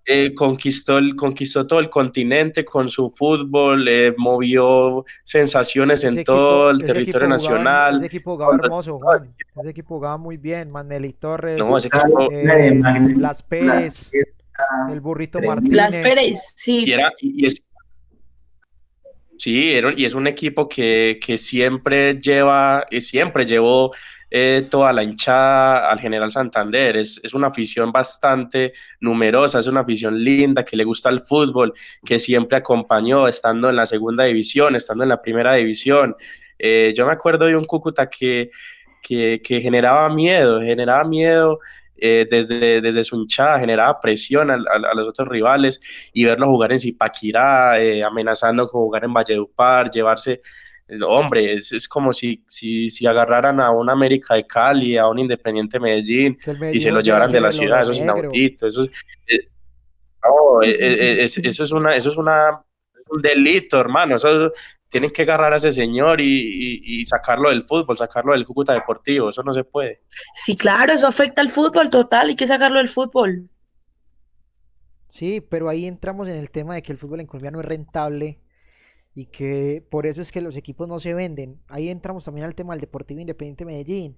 eh, conquistó, el, conquistó todo el continente con su fútbol, eh, movió sensaciones en todo el territorio nacional. ese equipo jugaba hermoso, Juan. Ese equipo jugaba muy bien. Maneli Torres, eh, Las Pérez, el burrito Martínez. Las Pérez, sí. Y, era, y es, sí, y es un equipo que, que siempre lleva, y siempre llevó eh, toda la hinchada al General Santander. Es, es, una afición bastante numerosa, es una afición linda que le gusta el fútbol, que siempre acompañó estando en la segunda división, estando en la primera división. Eh, yo me acuerdo de un Cúcuta que, que, que generaba miedo, generaba miedo. Eh, desde, desde su hinchada generaba presión a, a, los otros rivales y verlo jugar en Zipaquirá, amenazando con jugar en Valledupar, llevarse hombre, es, es como si, si, si, agarraran a un América de Cali, a un Independiente Medellín y se lo llevaran de la ciudad, eso es inaudito, eso es, eh, no, eh, eh, eso es una, eso es una, un delito, hermano, eso tienen que agarrar a ese señor y, y, sacarlo del fútbol, sacarlo del Cúcuta Deportivo, eso no se puede. Sí, claro, eso afecta al fútbol total, hay que sacarlo del fútbol. Sí, pero ahí entramos en el tema de que el fútbol en Colombia no es rentable y que por eso es que los equipos no se venden. Ahí entramos también al tema del Deportivo Independiente Medellín.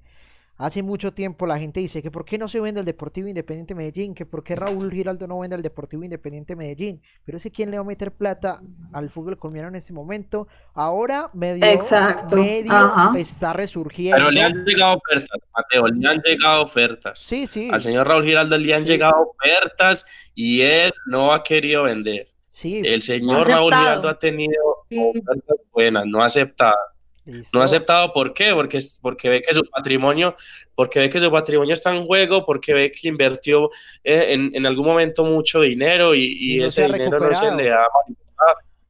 Hace mucho tiempo la gente dice que por qué no se vende el Deportivo Independiente Medellín, que por qué Raúl Giraldo no vende el Deportivo Independiente Medellín. Pero ese quién le va a meter plata al fútbol colombiano en este momento. Ahora medio, Exacto. está resurgiendo. Pero le han llegado ofertas, Mateo, le han llegado ofertas. Sí, sí. Al señor Raúl Giraldo le han llegado ofertas y él no ha querido vender. El señor Raúl Giraldo ha tenido buenas, no ha aceptado. No ha aceptado, ¿por qué? Porque, porque ve que su patrimonio, porque ve que su patrimonio está en juego, porque ve que invirtió eh, en, en, algún momento mucho dinero y, ese dinero no se le ha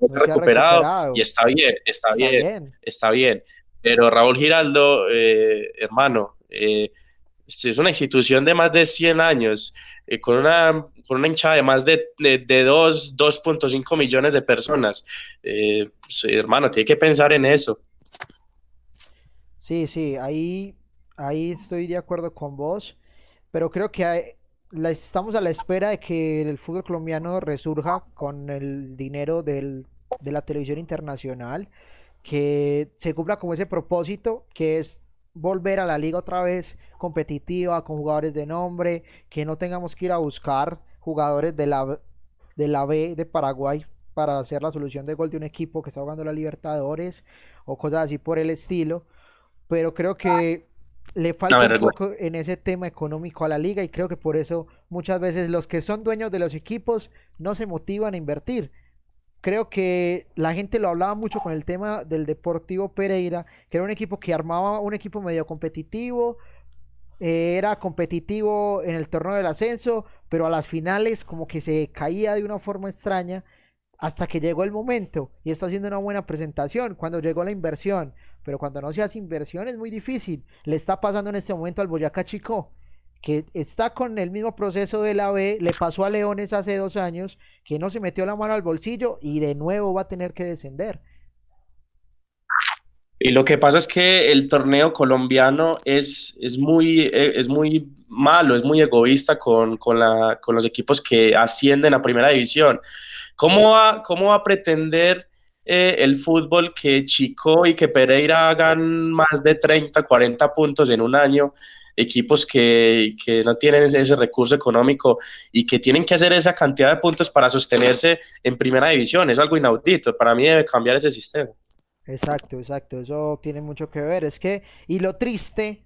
recuperado, y está bien, está, bien, está bien. Pero Raúl Giraldo, eh, hermano, eh, es una institución de más de 100 años, eh, con, una, con una hinchada de más de, de, 2.5 millones de personas. Pues, hermano, tiene que pensar en eso. Sí, sí, ahí, ahí estoy de acuerdo con vos, pero creo que estamos a la espera de que el fútbol colombiano resurja con el dinero del, de la televisión internacional, que se cumpla como ese propósito, que es volver a la liga otra vez competitiva, con jugadores de nombre, que no tengamos que ir a buscar jugadores de la, de la B de Paraguay para hacer la solución de gol de un equipo que está jugando la Libertadores o cosas así por el estilo pero creo que le falta un poco en ese tema económico a la liga y creo que por eso muchas veces los que son dueños de los equipos no se motivan a invertir. Creo que la gente lo hablaba mucho con el tema del Deportivo Pereira, que era un equipo que armaba un equipo medio competitivo, eh, era competitivo en el torneo del ascenso, pero a las finales como que se caía de una forma extraña hasta que llegó el momento y está haciendo una buena presentación. Cuando llegó la inversión, pero cuando no se hace inversión es muy difícil. Le está pasando en este momento al Boyacá Chico, que está con el mismo proceso de la B, le pasó a Leones hace dos años, que no se metió la mano al bolsillo y de nuevo va a tener que descender. Y lo que pasa es que el torneo colombiano es, es, muy, eh, es muy malo, es muy egoísta con, con, la, con los equipos que ascienden a primera división. ¿Cómo va, cómo va a pretender eh, el fútbol que Chico y que Pereira hagan más de 30, 40 puntos en un año, equipos que, que, no tienen ese recurso económico y que tienen que hacer esa cantidad de puntos para sostenerse en primera división. Es algo inaudito. Para mí debe cambiar ese sistema. Exacto, exacto. Eso tiene mucho que ver. Es que, y lo triste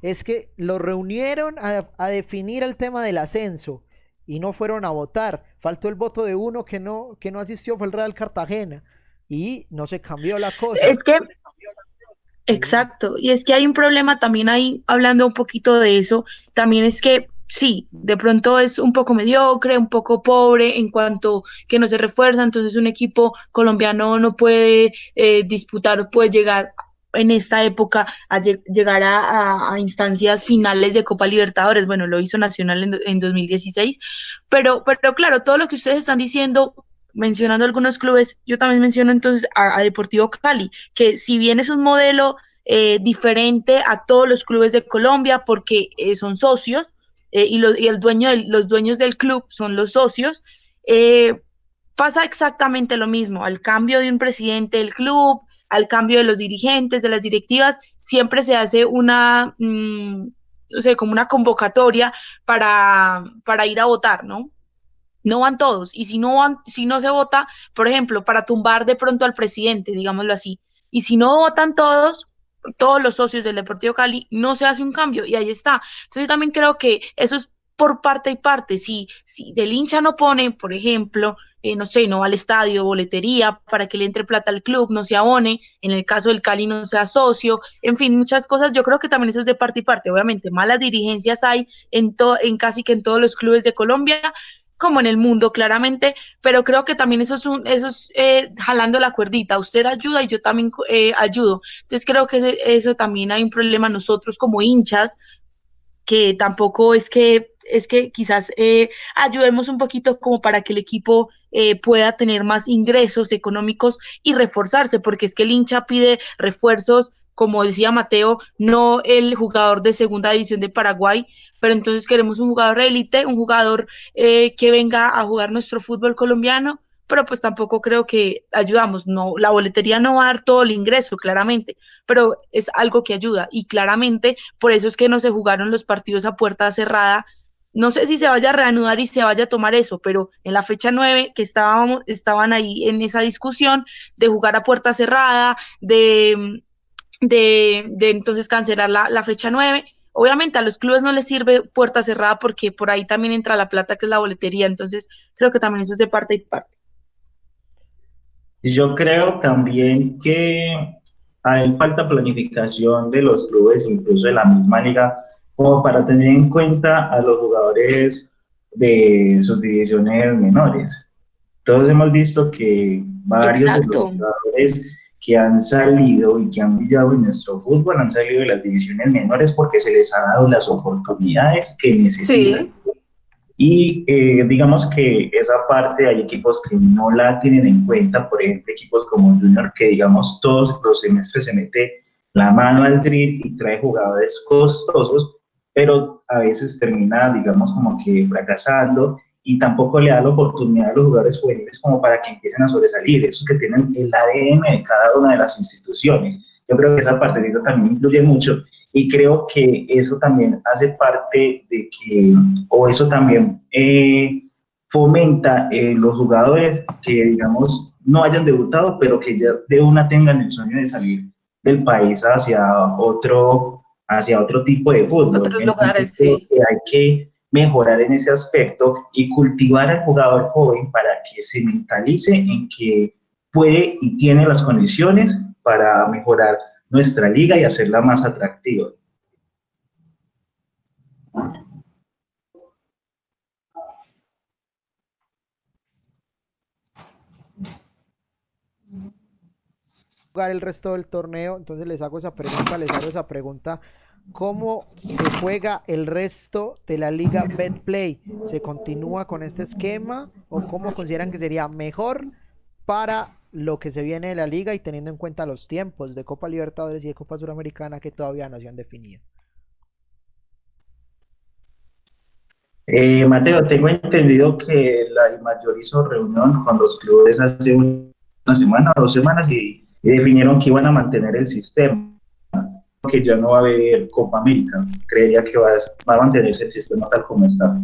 es que lo reunieron a, a definir el tema del ascenso y no fueron a votar. Faltó el voto de uno que no, que no asistió, fue el Real Cartagena. Y no se cambió la cosa. Es que, exacto, y es que hay un problema también ahí, hablando un poquito de eso, también es que sí, de pronto es un poco mediocre, un poco pobre en cuanto que no se refuerza, entonces un equipo colombiano no puede eh, disputar, puede llegar en esta época a llegar a, instancias finales de Copa Libertadores. Bueno, lo hizo Nacional en, 2016, pero, pero claro, todo lo que ustedes están diciendo, mencionando algunos clubes, yo también menciono entonces a, Deportivo Cali, que si bien es un modelo eh, diferente a todos los clubes de Colombia porque eh, son socios eh, y, y, el dueño los dueños del club son los socios, pasa exactamente lo mismo, al cambio de un presidente del club, al cambio de los dirigentes, de las directivas, siempre se hace una, mm, o sea, como una convocatoria para, para ir a votar, ¿no? No van todos. Y si no van, si no se vota, por ejemplo, para tumbar de pronto al presidente, digámoslo así. Y si no votan todos, todos los socios del Deportivo Cali, no se hace un cambio y ahí está. Entonces yo también creo que eso es por parte y parte. Si, si del hincha no pone, por ejemplo, eh, no sé, no va al estadio, boletería, para que le entre plata al club, no se abone, en el caso del Cali no sea socio, en fin, muchas cosas, yo creo que también eso es de parte y parte, obviamente, malas dirigencias hay en, en casi que en todos los clubes de Colombia, como en el mundo, claramente, pero creo que también eso es, un, eso es eh, jalando la cuerdita, usted ayuda y yo también eh, ayudo, entonces creo que eso también hay un problema. Nosotros como hinchas, que tampoco es que es que quizás eh, ayudemos un poquito como para que el equipo eh, pueda tener más ingresos económicos y reforzarse, porque es que el hincha pide refuerzos, como decía Mateo, no el jugador de segunda división de Paraguay, pero entonces queremos un jugador élite, un jugador eh, que venga a jugar nuestro fútbol colombiano pero pues tampoco creo que ayudamos. No, la boletería no va a dar todo el ingreso, claramente, pero es algo que ayuda y claramente por eso es que no se jugaron los partidos a puerta cerrada. No sé si se vaya a reanudar y se vaya a tomar eso, pero en la fecha 9 que estábamos, estaban ahí en esa discusión de jugar a puerta cerrada, de, de, de entonces cancelar la, la fecha 9, Obviamente a los clubes no les sirve puerta cerrada porque por ahí también entra la plata que es la boletería, entonces creo que también eso es de parte y parte. Yo creo también que hay falta planificación de los clubes, incluso de la misma liga, como para tener en cuenta a los jugadores de sus divisiones menores. Todos hemos visto que varios de los jugadores que han salido y que han brillado en nuestro fútbol han salido de las divisiones menores porque se les ha dado las oportunidades que necesitan. Y eh, digamos que esa parte hay equipos que no la tienen en cuenta, por ejemplo, equipos como Junior, que digamos todos los semestres se mete la mano al drill y trae jugadores costosos, pero a veces termina, digamos, como que fracasando y tampoco le da la oportunidad a los jugadores juveniles como para que empiecen a sobresalir, esos que tienen el ADN de cada una de las instituciones. Yo creo que esa parte también influye mucho y creo que eso también hace parte de que, o eso también eh, fomenta eh, los jugadores que, digamos, no hayan debutado, pero que ya de una tengan el sueño de salir del país hacia otro, hacia otro tipo de fútbol. Otros lugares, sí. hay que mejorar en ese aspecto y cultivar al jugador joven para que se mentalice en que puede y tiene las condiciones para mejorar nuestra liga y hacerla más atractiva. jugar el resto del torneo, entonces les hago esa pregunta, les hago esa pregunta. ¿Cómo se juega el resto de la liga Betplay? ¿Se continúa con este esquema o cómo consideran que sería mejor para lo que se viene de la liga y teniendo en cuenta los tiempos de Copa Libertadores y de Copa Suramericana que todavía no se han definido? Eh, Mateo, tengo entendido que la mayor hizo reunión con los clubes hace una semana o dos semanas y y definieron que iban a mantener el sistema, que ya no va a haber Copa América. Creería que va, a mantenerse el sistema tal como está.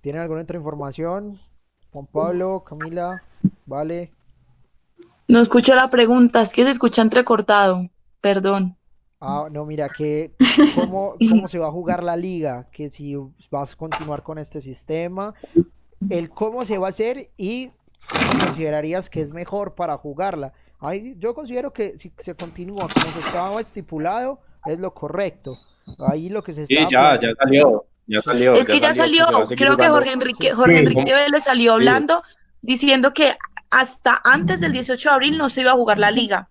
¿Tienen alguna otra información? Juan Pablo, Camila, vale. No escucho la pregunta, es que se escucha entrecortado, perdón. Ah, no, mira, que cómo, cómo se va a jugar la liga, que si vas a continuar con este sistema, el cómo se va a hacer y considerarías que es mejor para jugarla yo considero que si se continúa como se estaba estipulado, es lo correcto. Ahí lo que se está. Sí, ya, ya salió. Ya salió, es que ya salió, creo que Jorge Enrique, Jorge Enrique Vélez salió hablando diciendo que hasta antes del 18 de abril no se iba a jugar la liga.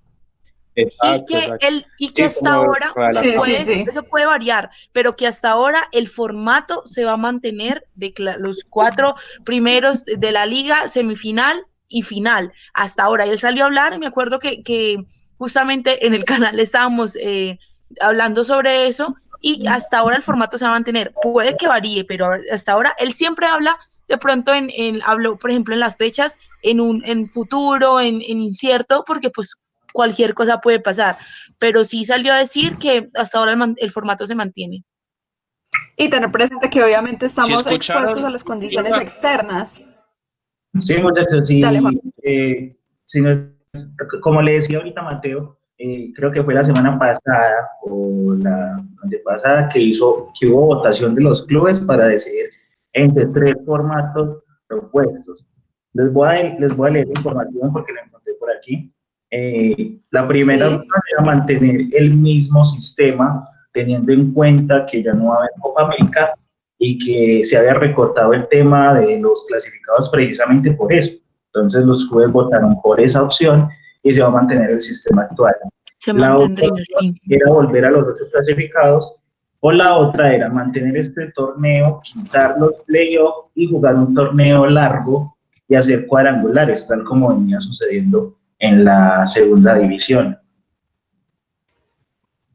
y que, El, y que hasta ahora, eso puede variar, pero que hasta ahora el formato se va a mantener de los cuatro primeros de la liga, semifinal, y final hasta ahora. Él salió a hablar, me acuerdo que, que justamente en el canal estábamos eh, hablando sobre eso y hasta ahora el formato se va a mantener. Puede que varíe, pero hasta ahora él siempre habla de pronto en, en habló, por ejemplo, en las fechas, en un en futuro, en, en, incierto, porque pues cualquier cosa puede pasar. Pero sí salió a decir que hasta ahora el, el formato se mantiene. Y tener presente que obviamente estamos expuestos a las condiciones externas. Sí, muchachos, sí. Eh, como le decía ahorita Mateo, eh, creo que fue la semana pasada o la pasada que hizo que hubo votación de los clubes para decidir entre tres formatos propuestos. Les voy a, les voy a leer la información porque la encontré por aquí. Eh, la primera era mantener el mismo sistema, teniendo en cuenta que ya no va a haber Copa América y que se había recortado el tema de los clasificados precisamente por eso. Entonces los clubes votaron por esa opción y se va a mantener el sistema actual. la otra era volver a los otros clasificados o la otra era mantener este torneo, quitar los playoffs y jugar un torneo largo y hacer cuadrangulares, tal como venía sucediendo en la segunda división.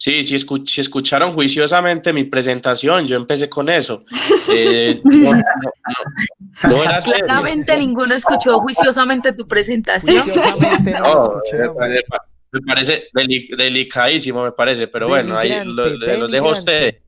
Sí, si, escucharon juiciosamente mi presentación, yo empecé con eso. Eh, no, Claramente ninguno escuchó juiciosamente tu presentación. me, parece delicadísimo, me parece, pero bueno, ahí los dejo a ustedes.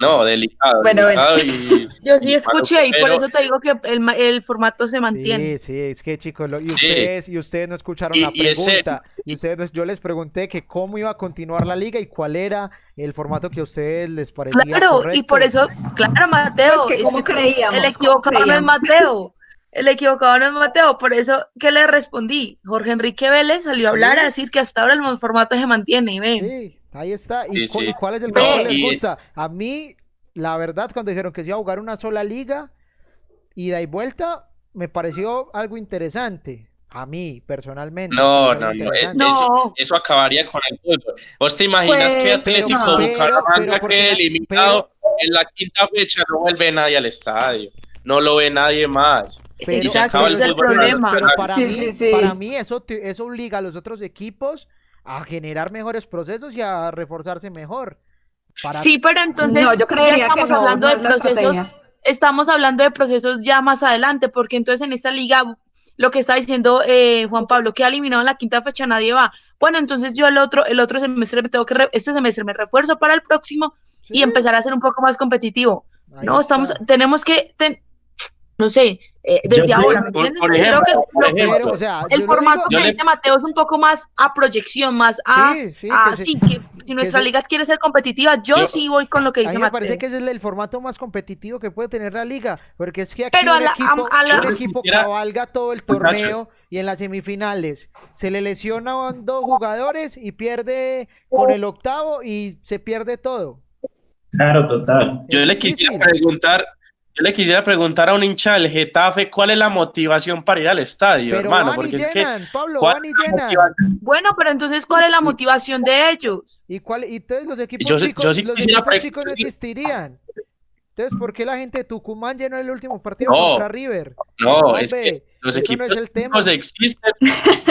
No, delicado. Bueno, Yo sí escuché y por eso te digo que el, el, formato se mantiene. Sí, sí, es que chicos, y, ustedes, y ustedes no escucharon la pregunta. Y ustedes, yo les pregunté que cómo iba a continuar la liga y cuál era el formato que a ustedes les parecía Claro, y por eso, claro, Mateo. Pues que ¿cómo creíamos? El equivocado no es Mateo. El equivocado no es Mateo, por eso que le respondí. Jorge Enrique Vélez salió a hablar a decir que hasta ahora el formato se mantiene, y ven. Sí. Ahí está. ¿Y, cuál es el que les gusta? A mí, la verdad, cuando dijeron que se iba a jugar una sola liga, ida y vuelta, me pareció algo interesante. A mí, personalmente. No, no, no, eso, eso, acabaría con el fútbol. ¿Vos te imaginas que pues, Atlético no, Bucaramanga quede eliminado en la quinta fecha? No vuelve nadie al estadio. No lo ve nadie más. Pero, y se acaba el, el problema. Pero para, sí, mí, sí, sí. para mí eso, eso obliga a los otros equipos a generar mejores procesos y a reforzarse mejor. Para... Sí, pero entonces no, yo creería estamos que no, hablando no de procesos, estamos hablando de procesos ya más adelante, porque entonces en esta liga, lo que está diciendo eh, Juan Pablo, que ha eliminado en la quinta fecha, nadie va. Bueno, entonces yo el otro, el otro semestre me tengo que, este semestre me refuerzo para el próximo sí. y empezar a ser un poco más competitivo. Ahí no, está. estamos, tenemos que, ten, no sé, eh, desde yo, ahora, ¿me entiendes? Por, ejemplo, Creo que, por ejemplo, o sea, el formato digo, que dice Mateo es un poco más a proyección, más a, sí, sí, a, que sí, que si nuestra liga quiere ser competitiva, yo, yo, sí voy con lo que dice a mí me Mateo. parece que es el, el, formato más competitivo que puede tener la liga, porque es que aquí Pero un, la, equipo, a, la... un equipo cabalga todo el torneo y en las semifinales se le lesionan dos jugadores y pierde con el octavo y se pierde todo. Claro, total. Yo le quisiera preguntar yo le quisiera preguntar a un hincha del Getafe cuál es la motivación para ir al estadio, pero hermano, porque llenan, es que Pablo, van y llenan. Bueno, pero entonces ¿cuál es la motivación de ellos? ¿Y cuál y entonces los equipos yo, chicos, yo sí los equipos chicos no existirían? Entonces, ¿por qué la gente de Tucumán llenó el último partido no, contra River? No, no es que los equipos no es el tema. existen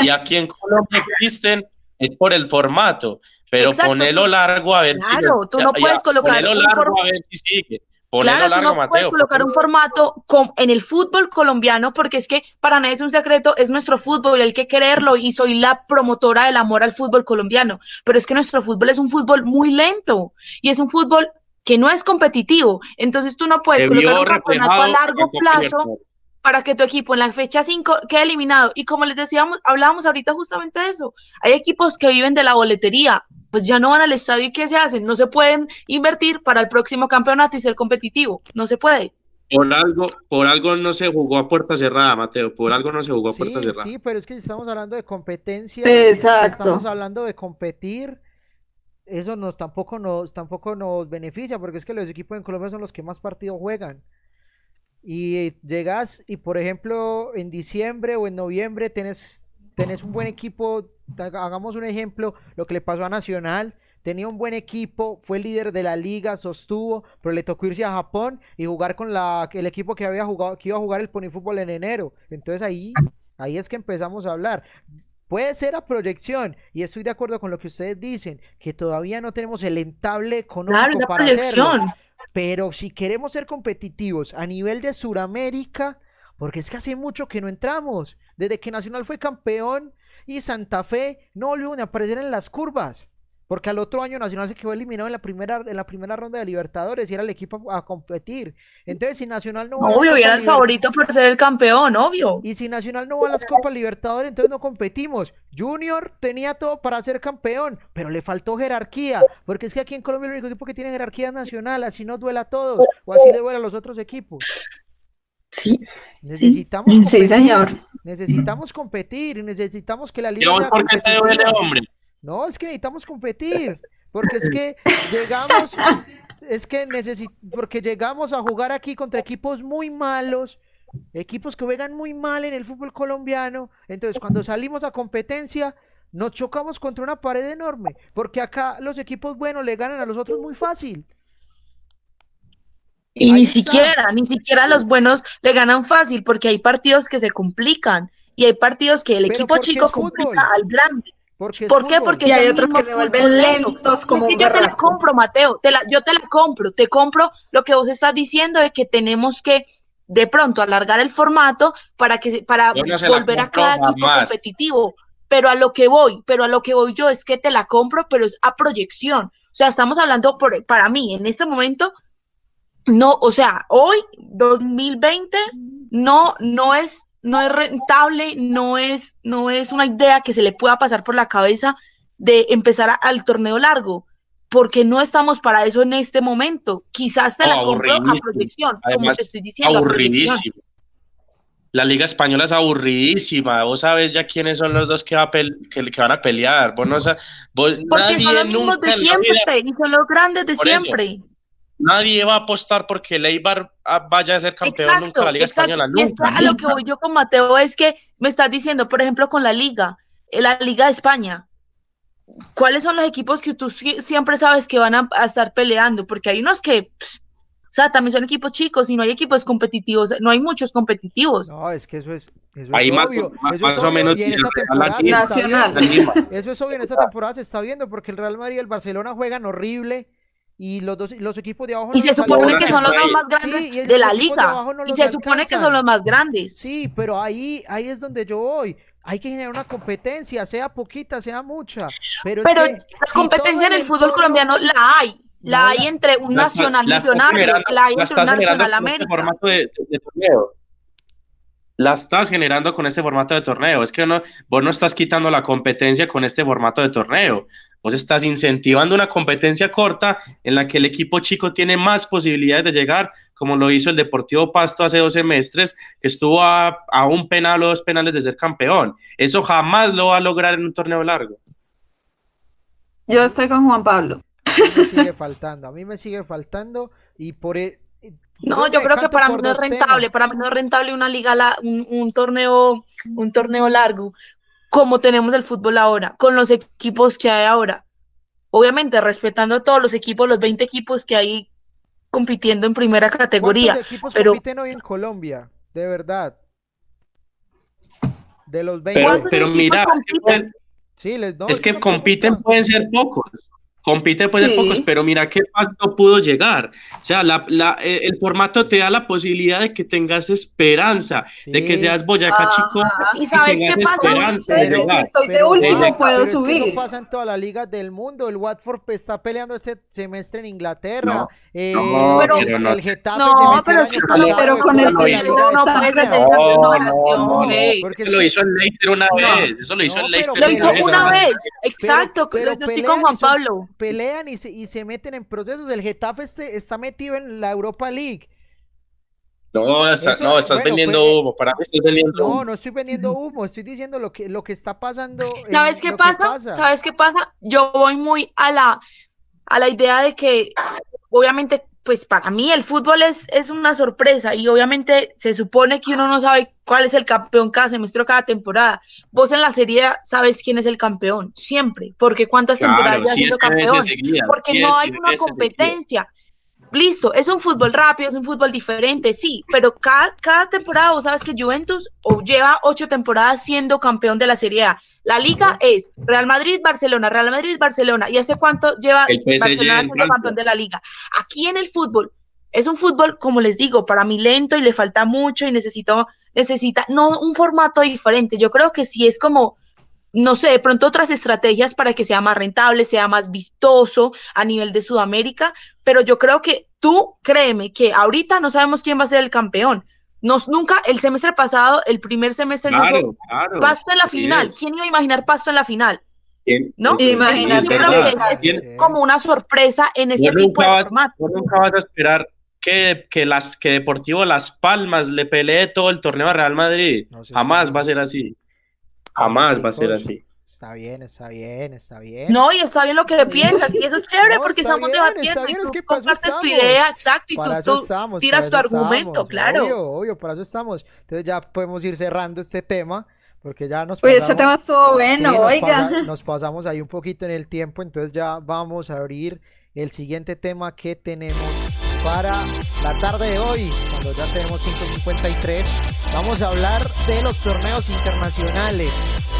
y aquí en Colombia existen es por el formato, pero Exacto. ponelo largo a ver claro, si Claro, tú no ya, puedes colocar ponelo largo a ver si sigue. Ponelo claro, largo, tú no Mateo, puedes colocar un formato en el fútbol colombiano porque es que para nadie es un secreto, es nuestro fútbol, hay que quererlo y soy la promotora del amor al fútbol colombiano, pero es que nuestro fútbol es un fútbol muy lento y es un fútbol que no es competitivo, entonces tú no puedes colocar un campeonato a largo plazo para que tu equipo en la fecha 5 quede eliminado. Y como les decíamos, hablábamos ahorita justamente de eso. Hay equipos que viven de la boletería, pues ya no van al estadio y ¿qué se hacen? No se pueden invertir para el próximo campeonato y ser competitivo. No se puede. Por algo, por algo no se jugó a puerta cerrada, Mateo. Por algo no se jugó a sí, puerta cerrada. Sí, pero es que si estamos hablando de competencia, Exacto. Si estamos hablando de competir, eso nos tampoco nos tampoco nos beneficia, porque es que los equipos en Colombia son los que más partidos juegan. Y llegas y por ejemplo en diciembre o en noviembre tenés, tenés un buen equipo, hagamos un ejemplo, lo que le pasó a Nacional, tenía un buen equipo, fue líder de la liga, sostuvo, pero le tocó irse a Japón y jugar con la, el equipo que había jugado, que iba a jugar el Pony Fútbol en enero. Entonces ahí, ahí es que empezamos a hablar. Puede ser a proyección, y estoy de acuerdo con lo que ustedes dicen, que todavía no tenemos el entable económico claro, para proyección. hacerlo. Pero si queremos ser competitivos a nivel de Suramérica, porque es que hace mucho que no entramos, desde que Nacional fue campeón y Santa Fe no volvieron a aparecer en las curvas. Porque al otro año Nacional se quedó eliminado en la primera, en la primera ronda de Libertadores y era el equipo a, a competir. Entonces, si Nacional no va Obvio, a era el favorito por ser el campeón, obvio. Y si Nacional no va a las Copas Libertadores, entonces no competimos. Junior tenía todo para ser campeón, pero le faltó jerarquía. Porque es que aquí en Colombia el único equipo que tiene jerarquía es Nacional, así no duela a todos, o así le duela a los otros equipos. Sí. Necesitamos sí, sí señor. Necesitamos competir, necesitamos que la liga. Yo, ¿Por qué te duele, hombre? No, es que necesitamos competir, porque es que llegamos, es que necesitamos, porque llegamos a jugar aquí contra equipos muy malos, equipos que juegan muy mal en el fútbol colombiano, entonces cuando salimos a competencia nos chocamos contra una pared enorme, porque acá los equipos buenos le ganan a los otros muy fácil. Y Ahí ni está. siquiera, ni siquiera los buenos le ganan fácil, porque hay partidos que se complican y hay partidos que el Pero equipo chico complica al grande. Porque ¿Por qué? Porque y hay otros que se vuelven lentos como es que yo te la compro, Mateo, te la, yo te la compro, te compro lo que vos estás diciendo de que tenemos que de pronto alargar el formato para que para no volver a cada equipo competitivo. Pero a lo que voy, pero a lo que voy yo es que te la compro, pero es a proyección. O sea, estamos hablando por, para mí en este momento, no, o sea, hoy 2020 no, no es no es rentable, no es, no es una idea que se le pueda pasar por la cabeza de empezar a- al torneo largo, porque no estamos para eso en este momento. Quizás te la compro a proyección, como Además, te estoy diciendo. aburridísimo. La liga española es aburridísima. Vos sabés ya quiénes son los dos que, va a que, que van a pelear. Vos no vos- Porque nadie son los mismos nunca de siempre y son los grandes de Por eso. Nadie va a apostar porque el Eibar ah, vaya a ser campeón Exacto, nunca de la Liga exacto. Española. Nunca. a lo que voy yo con Mateo es que me estás diciendo, por ejemplo, con la Liga, eh, la Liga de España, ¿cuáles son los equipos que tú si- siempre sabes que van a, a estar peleando? Porque hay unos que, pss, o sea, también son equipos chicos y no hay equipos competitivos, no hay muchos competitivos. No, es que eso es, eso Ahí es más- obvio. más- eso es más o menos y en esta temporada Nacional. viendo. Eso es obvio, en esta temporada se está viendo porque el Real Madrid y el Barcelona juegan horrible y los dos los equipos de abajo Y no se supone alcanzan. que son los Ahí. más grandes Sí, de la de liga. no Y se supone que son los más grandes. Sí, pero ahí, ahí es donde yo voy. Hay que generar una competencia, sea poquita, sea mucha. Pero, es Pero que la si competencia en el fútbol colombiano la hay. La No, hay la- entre un La- Nacional la Millonarios, generando- la hay la entre un estás generando Nacional este América. formato de, de- de torneo. La estás generando con este formato de torneo. Es que no, vos no estás quitando la competencia con este formato de torneo. Vos estás incentivando una competencia corta en la que el equipo chico tiene más posibilidades de llegar, como lo hizo el Deportivo Pasto hace dos semestres, que estuvo a, a un penal o dos penales de ser campeón. Eso jamás lo va a lograr en un torneo largo. Yo estoy con Juan Pablo. A mí me sigue faltando, a mí me sigue faltando y por e- No, yo creo que para mí no es rentable, temas. para mí no es rentable una liga, la- un, un torneo, un torneo largo, como tenemos el fútbol ahora, con los equipos que hay ahora. Obviamente, respetando a todos los equipos, los 20 equipos que hay compitiendo en primera categoría. ¿Cuántos equipos pero- compiten hoy en Colombia? De verdad. De los 20. Pero, ¿Cuántos pero mira, es que compiten? pueden- Sí, les no, es que no compiten preocupa. pueden ser pocos. Compiten pueden ser Sí. pocos, pero mira qué paso pudo llegar. O sea, la- la- eh, el formato te da la posibilidad de que tengas esperanza, de que Sí. seas Boyacá Ajá. Chico ¿Y sabes qué pasa? de. Estoy de último, puedo pero es que subir. eso pasa en todas las ligas del mundo. El Watford pues, está peleando este semestre en Inglaterra. No. eh, No, pero- el, no. el Getafe No, se metió pero sí, pero- con el de no puedes hacer No, esa no, no, porque lo hizo el Leicester una No. vez. Eso lo hizo No, el Leicester. Lo hizo una vez, exacto, yo estoy con Juan Pablo. Pelean y se, y se meten en procesos. El Getafe se- está metido en la Europa League. No, está- Eso- no, estás bueno, vendiendo pues, humo. Para mí estás vendiendo No, humo. no estoy vendiendo humo. Estoy diciendo lo que, lo que está pasando. en- ¿Sabes qué que pasa? ¿Sabes qué pasa? Yo voy muy a la, a la idea de que, obviamente, pues para mí el fútbol es, es una sorpresa y obviamente se supone que uno no sabe cuál es el campeón cada semestre o cada temporada. Vos en la serie sabes quién es el campeón, siempre, porque cuántas temporadas Claro, ya siendo siete veces campeón, porque no hay una competencia. Listo, es un fútbol rápido, es un fútbol diferente, sí, pero cada, cada temporada vos sabes que Juventus o lleva ocho temporadas siendo campeón de la Serie A. La liga es Real Madrid, Barcelona, Real Madrid, Barcelona. ¿Y hace cuánto lleva El Barcelona en siendo campeón de la liga? Aquí en el fútbol es un fútbol, como les digo, para mí lento y le falta mucho y necesito, necesita, no un formato diferente. Yo creo que sí es como no sé, de pronto otras estrategias para que sea más rentable, sea más vistoso a nivel de Sudamérica, pero yo creo que tú, créeme, que ahorita no sabemos quién va a ser el campeón. Nos, nunca, el semestre pasado, el primer semestre no fue Claro, claro. Pasto en la final. es. ¿Quién iba a imaginar Pasto en la final? ¿Quién? ¿No? Eso es- Imagínate, Yo creo que es, ¿Quién- Sí. como una sorpresa en este tipo nunca de vas- formato. nunca vas a esperar que, que, las, que Deportivo Las Palmas le pelee todo el torneo a Real Madrid. No Jamás va a ser así. Jamás va a ser así. Está bien, está bien, está bien. No, y está bien lo que piensas, y eso es chévere No, porque estamos bien, debatiendo y es tú que compartes tu idea, exacto, y tú, Para tú estamos. tiras tu argumento, estamos, claro. Obvio, obvio, para eso estamos. Entonces ya podemos ir cerrando este tema, porque ya nos Uy, pasamos. ese tema estuvo sí, bueno, nos oiga. pasa- nos pasamos ahí un poquito en el tiempo, entonces ya vamos a abrir el siguiente tema que tenemos para la tarde de hoy, cuando ya tenemos 5.53. Vamos a hablar de los torneos internacionales,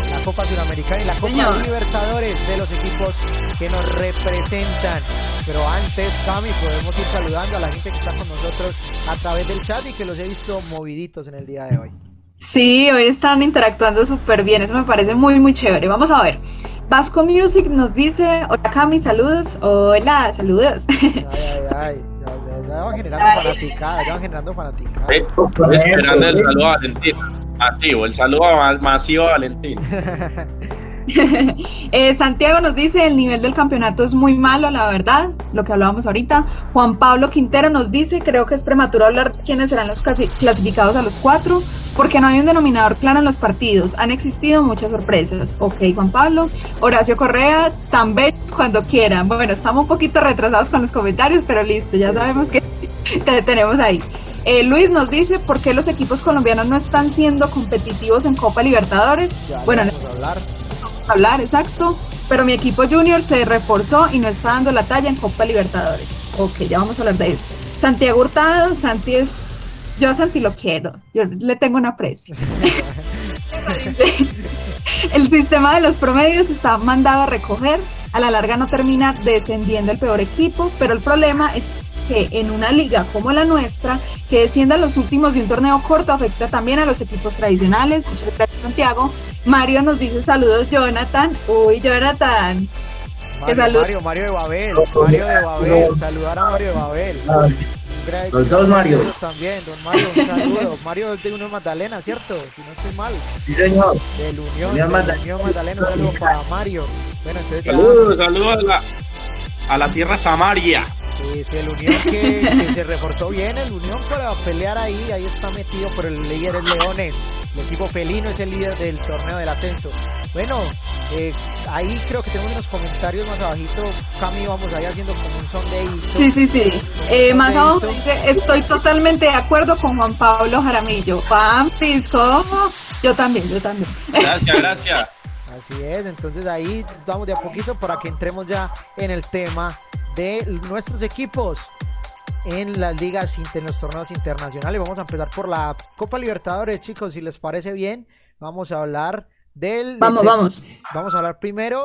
la Copa Sudamericana y la Copa Señor. Libertadores, de los equipos que nos representan. Pero antes, Cami, podemos ir saludando a la gente que está con nosotros a través del chat y que los he visto moviditos en el día de hoy. Sí, hoy están interactuando súper bien, eso me parece muy, muy chévere. Vamos a ver. Vasco Music nos dice, hola Cami, saludos. Hola, saludos. Ay, ay, ay. Ya, van generando fanaticada, ya van generando fanaticada. Estoy esperando el saludo a Valentín. Masivo, el saludo ma- masivo a Valentín. Eh, Santiago nos dice, el nivel del campeonato es muy malo, la verdad, lo que hablábamos ahorita. Juan Pablo Quintero nos dice, creo que es prematuro hablar quiénes serán los clasificados a los cuatro, porque no hay un denominador claro en los partidos. Han existido muchas sorpresas. Ok, Juan Pablo. Horacio Correa, también cuando quieran. Bueno, estamos un poquito retrasados con los comentarios, pero listo, ya sabemos que te tenemos ahí. Eh, Luis nos dice por qué los equipos colombianos no están siendo competitivos en Copa Libertadores. bueno, hablar. Exacto. Pero mi equipo junior se reforzó y no está dando la talla en Copa Libertadores. Ok, ya vamos a hablar de eso. Santiago Hurtado, Santi es. Yo a Santi lo quiero. Yo le tengo un aprecio. el sistema de los promedios está mandado a recoger. A la larga no termina descendiendo el peor equipo, pero el problema es que en una liga como la nuestra, que descienda los últimos de un torneo corto, afecta también a los equipos tradicionales. Muchas gracias, Santiago. Mario nos dice saludos, Jonathan. Uy, Jonathan. Mario, Mario, Mario de Babel, Mario de Babel, saludar a Mario de Babel. Los dos Mario. También, don Mario, un saludo. Mario de Unión Magdalena, ¿cierto? Si no estoy mal. Sí, señor. Del Unión, Unión, Unión Magdalena, un saludo para Mario. Bueno, entonces saludos, saludos a la, a la tierra Samaria. Sí, el Unión que, se reforzó bien, el Unión para pelear ahí, ahí está metido, por el líder es Leones. El equipo felino es el líder del torneo del ascenso. Bueno, eh, ahí creo que tenemos unos comentarios más abajito. Cami, vamos ahí haciendo como un sondeíto. Sí, sí, sí. Eh, más abajo estoy totalmente de acuerdo con Juan Pablo Jaramillo. Pampis, ¿cómo? Yo también, yo también. Gracias, gracias. Así es, entonces ahí vamos de a poquito para que entremos ya en el tema de nuestros equipos en las ligas, en los torneos internacionales. Vamos a empezar por la Copa Libertadores, chicos, si les parece bien. Vamos a hablar del... Vamos, vamos. Vamos a hablar primero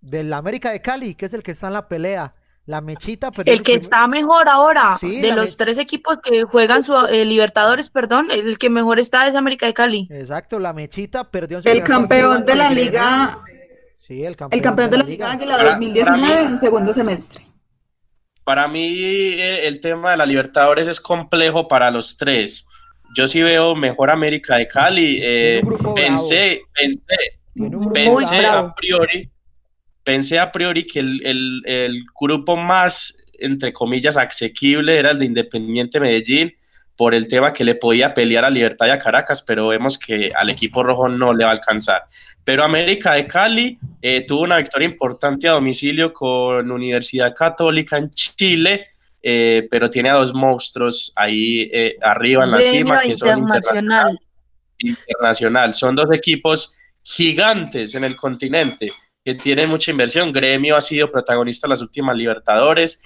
del América de Cali, que es el que está en la pelea. La mechita, pero el que está mejor ahora, de los tres equipos que juegan su eh, Libertadores, perdón, el que mejor está es América de Cali. Exacto, la mechita perdió. el campeón de la liga el campeón, de la Liga Águila 2019 en segundo semestre. Para mí eh, el tema de la Libertadores es complejo para los tres. Yo sí veo mejor América de Cali. Eh, pensé, pensé, pensé a priori, pensé a priori que el, el grupo más, entre comillas, asequible era el de Independiente Medellín por el tema que le podía pelear a Libertad y a Caracas, pero vemos que al equipo rojo no le va a alcanzar. Pero América de Cali eh, tuvo una victoria importante a domicilio con Universidad Católica en Chile, eh, pero tiene a dos monstruos ahí eh, arriba en la cima que son internacional. internacional. Son dos equipos gigantes en el continente que tienen mucha inversión. Gremio ha sido protagonista en las últimas Libertadores.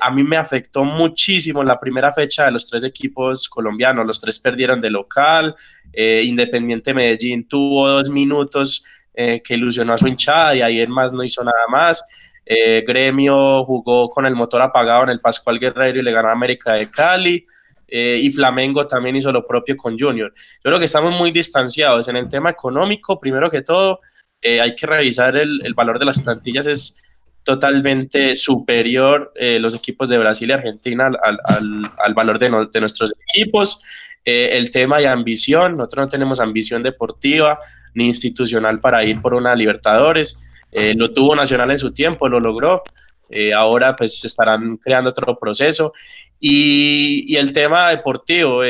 a mí me afectó muchísimo la primera fecha de los tres equipos colombianos. Los tres perdieron de local. Eh, Independiente Medellín tuvo dos minutos eh, que ilusionó a su hinchada y ahí en más no hizo nada más. Eh, Gremio jugó con el motor apagado en el Pascual Guerrero y le ganó a América de Cali. y Flamengo también hizo lo propio con Junior. Yo creo que estamos muy distanciados en el tema económico. Primero que todo, hay que revisar el, el, valor de las plantillas. Es totalmente superior los equipos de Brasil y Argentina al, al, al valor de, no, de, nuestros equipos. Eh, el tema de ambición, nosotros no tenemos ambición deportiva ni institucional para ir por una Libertadores. Eh, lo tuvo Nacional en su tiempo, lo logró. Eh, ahora pues estarán creando otro proceso. Y, el tema deportivo,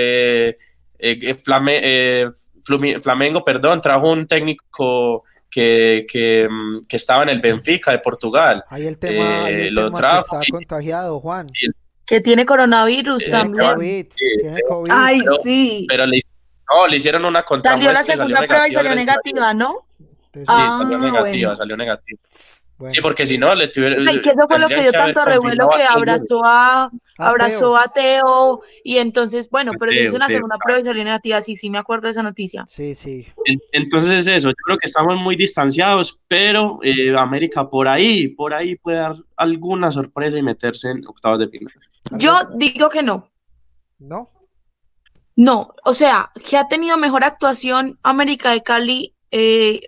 Flamengo, perdón, trajo un técnico que, que, mm, que, estaba en el Benfica de Portugal. Ahí el tema, lo trajo. está contagiado, Juan. Que tiene coronavirus también. tiene COVID. Ay, sí. Pero le, no, le hicieron una contramuestra. Salió la segunda prueba y salió negativa, ¿no? Sí, ah, salió negativa, salió negativa. Sí, porque si no, le tuvieron. Ay, que eso fue lo que dio tanto revuelo que abrazó a, abrazó a Teo. Y entonces, bueno, pero se hizo una segunda prueba y salió negativa. Sí, sí, me acuerdo de esa noticia. Sí, sí. Entonces es eso. Yo creo que estamos muy distanciados, pero eh, América por ahí, por ahí puede dar alguna sorpresa y meterse en octavos de final. Yo digo que no. ¿No? No, o sea, que ha tenido mejor actuación América de Cali eh,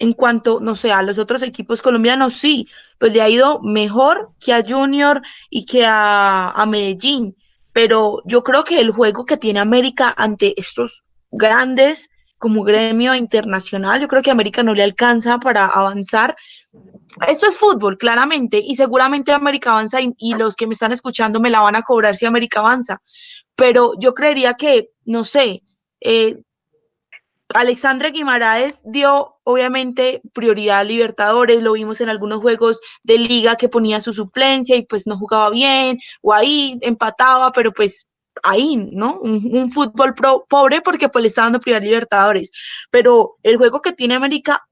en cuanto, no sé, a los otros equipos colombianos, sí, pues le ha ido mejor que a Junior y que a, a Medellín, pero yo creo que el juego que tiene América ante estos grandes como gremio internacional. Yo creo que América no le alcanza para avanzar. Esto es fútbol, claramente, y seguramente América avanza y, y los que me están escuchando me la van a cobrar si América avanza. Pero yo creería que, no sé, eh, Alexandre Guimaraes dio obviamente prioridad a Libertadores, lo vimos en algunos juegos de liga que ponía su suplencia y pues no jugaba bien, o ahí empataba, pero pues ahí, ¿no? Un, fútbol pro, pobre porque pues le está dando prioridad a Libertadores. Pero el juego que tiene América,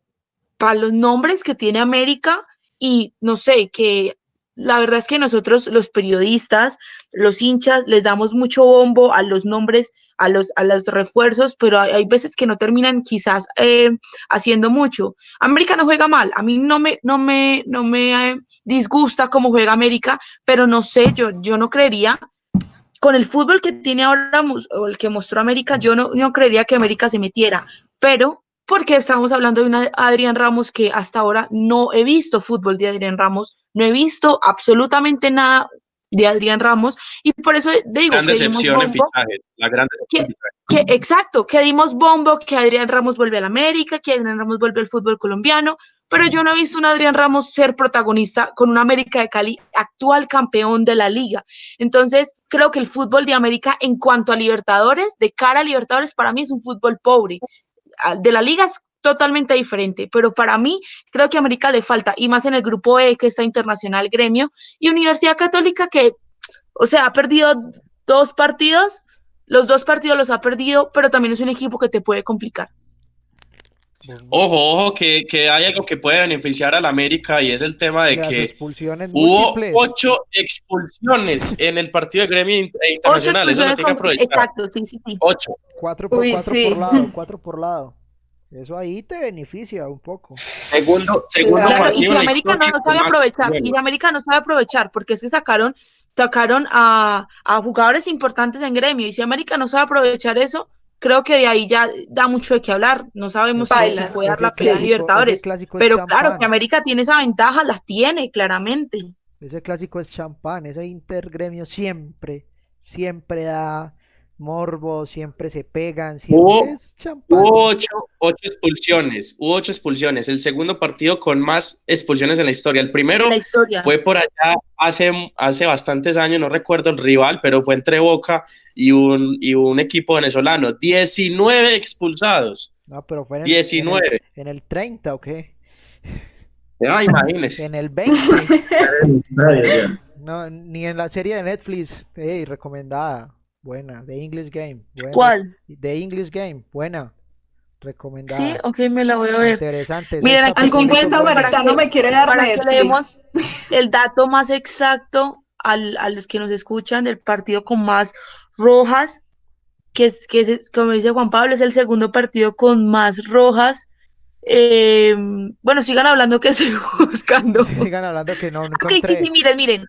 para los nombres que tiene América, y no sé, que la verdad es que nosotros los periodistas, los hinchas, les damos mucho bombo a los nombres, a los, a los refuerzos, pero hay, veces que no terminan quizás eh, haciendo mucho. América no juega mal, a mí no me, no me, no me eh, disgusta cómo juega América, pero no sé, yo, yo no creería, con el fútbol que tiene ahora, o el que mostró América, yo no, no creería que América se metiera, pero porque estamos hablando de una Adrián Ramos que hasta ahora no he visto fútbol de Adrián Ramos, no he visto absolutamente nada de Adrián Ramos y por eso digo Gran que dimos decepción en bombo, fichajes. La gran decepción en que, que- exacto, que dimos bombo, que Adrián Ramos vuelve a la América, que Adrián Ramos vuelve al fútbol colombiano, pero yo no he visto a un Adrián Ramos ser protagonista con una América de Cali, actual campeón de la liga. Entonces, creo que el fútbol de América en cuanto a Libertadores, de cara a Libertadores, para mí es un fútbol pobre. Al De la liga es totalmente diferente, pero para mí creo que a América le falta, y más en el grupo E, que está Internacional Gremio, y Universidad Católica, que, o sea, ha perdido dos partidos, los dos partidos los ha perdido, pero también es un equipo que te puede complicar. Ojo, ojo, que, que hay algo que puede beneficiar a la América y es el tema de Las que expulsiones hubo múltiples. ocho expulsiones en el partido de gremio in- internacional. Eso expulsiones tiene que con- aprovechar. Exacto, sí, sí, sí. Ocho. Cuatro por, Uy, cuatro sí. por lado, cuatro por lado. Eso ahí te beneficia un poco. Segundo, segundo Claro, y partido si en la América no con sabe aprovechar, goles. y América no sabe aprovechar, porque es que sacaron, sacaron a, a jugadores importantes en gremio, y si América no sabe aprovechar eso, creo que de ahí ya da mucho de qué hablar. No sabemos si- puede dar la pelea clásico- Libertadores. Pero claro, que América tiene esa ventaja, las tiene, claramente. Ese clásico es champán, ese intergremio siempre, siempre da morbo, siempre se pegan, siempre Hubo- es. Hubo ocho, ocho expulsiones, hubo ocho expulsiones. El segundo partido con más expulsiones en la historia. El primero La historia. fue por allá hace, hace bastantes años, no recuerdo el rival, pero fue entre Boca y un, y un equipo venezolano. 19 expulsados. No, pero fue en el, en el- 19. en el 30 o qué? Ah, imagínese. En el 20. Ay, Dios mío. No, ni en la serie de Netflix. Ey, recomendada. Buena. The English Game. Buena. ¿Cuál? The English Game. Buena. Recomendada. Sí, ok, me la voy a ver. Interesante. Miren, aquí samaritano me quiere dar Para que demos el dato más exacto al- a los que nos escuchan del partido con más rojas, que es, que es, como dice Juan Pablo, es el segundo partido con más rojas. Eh, bueno, sigan hablando que estoy buscando. Sigan hablando que no, Ok, sí, sí, miren, miren.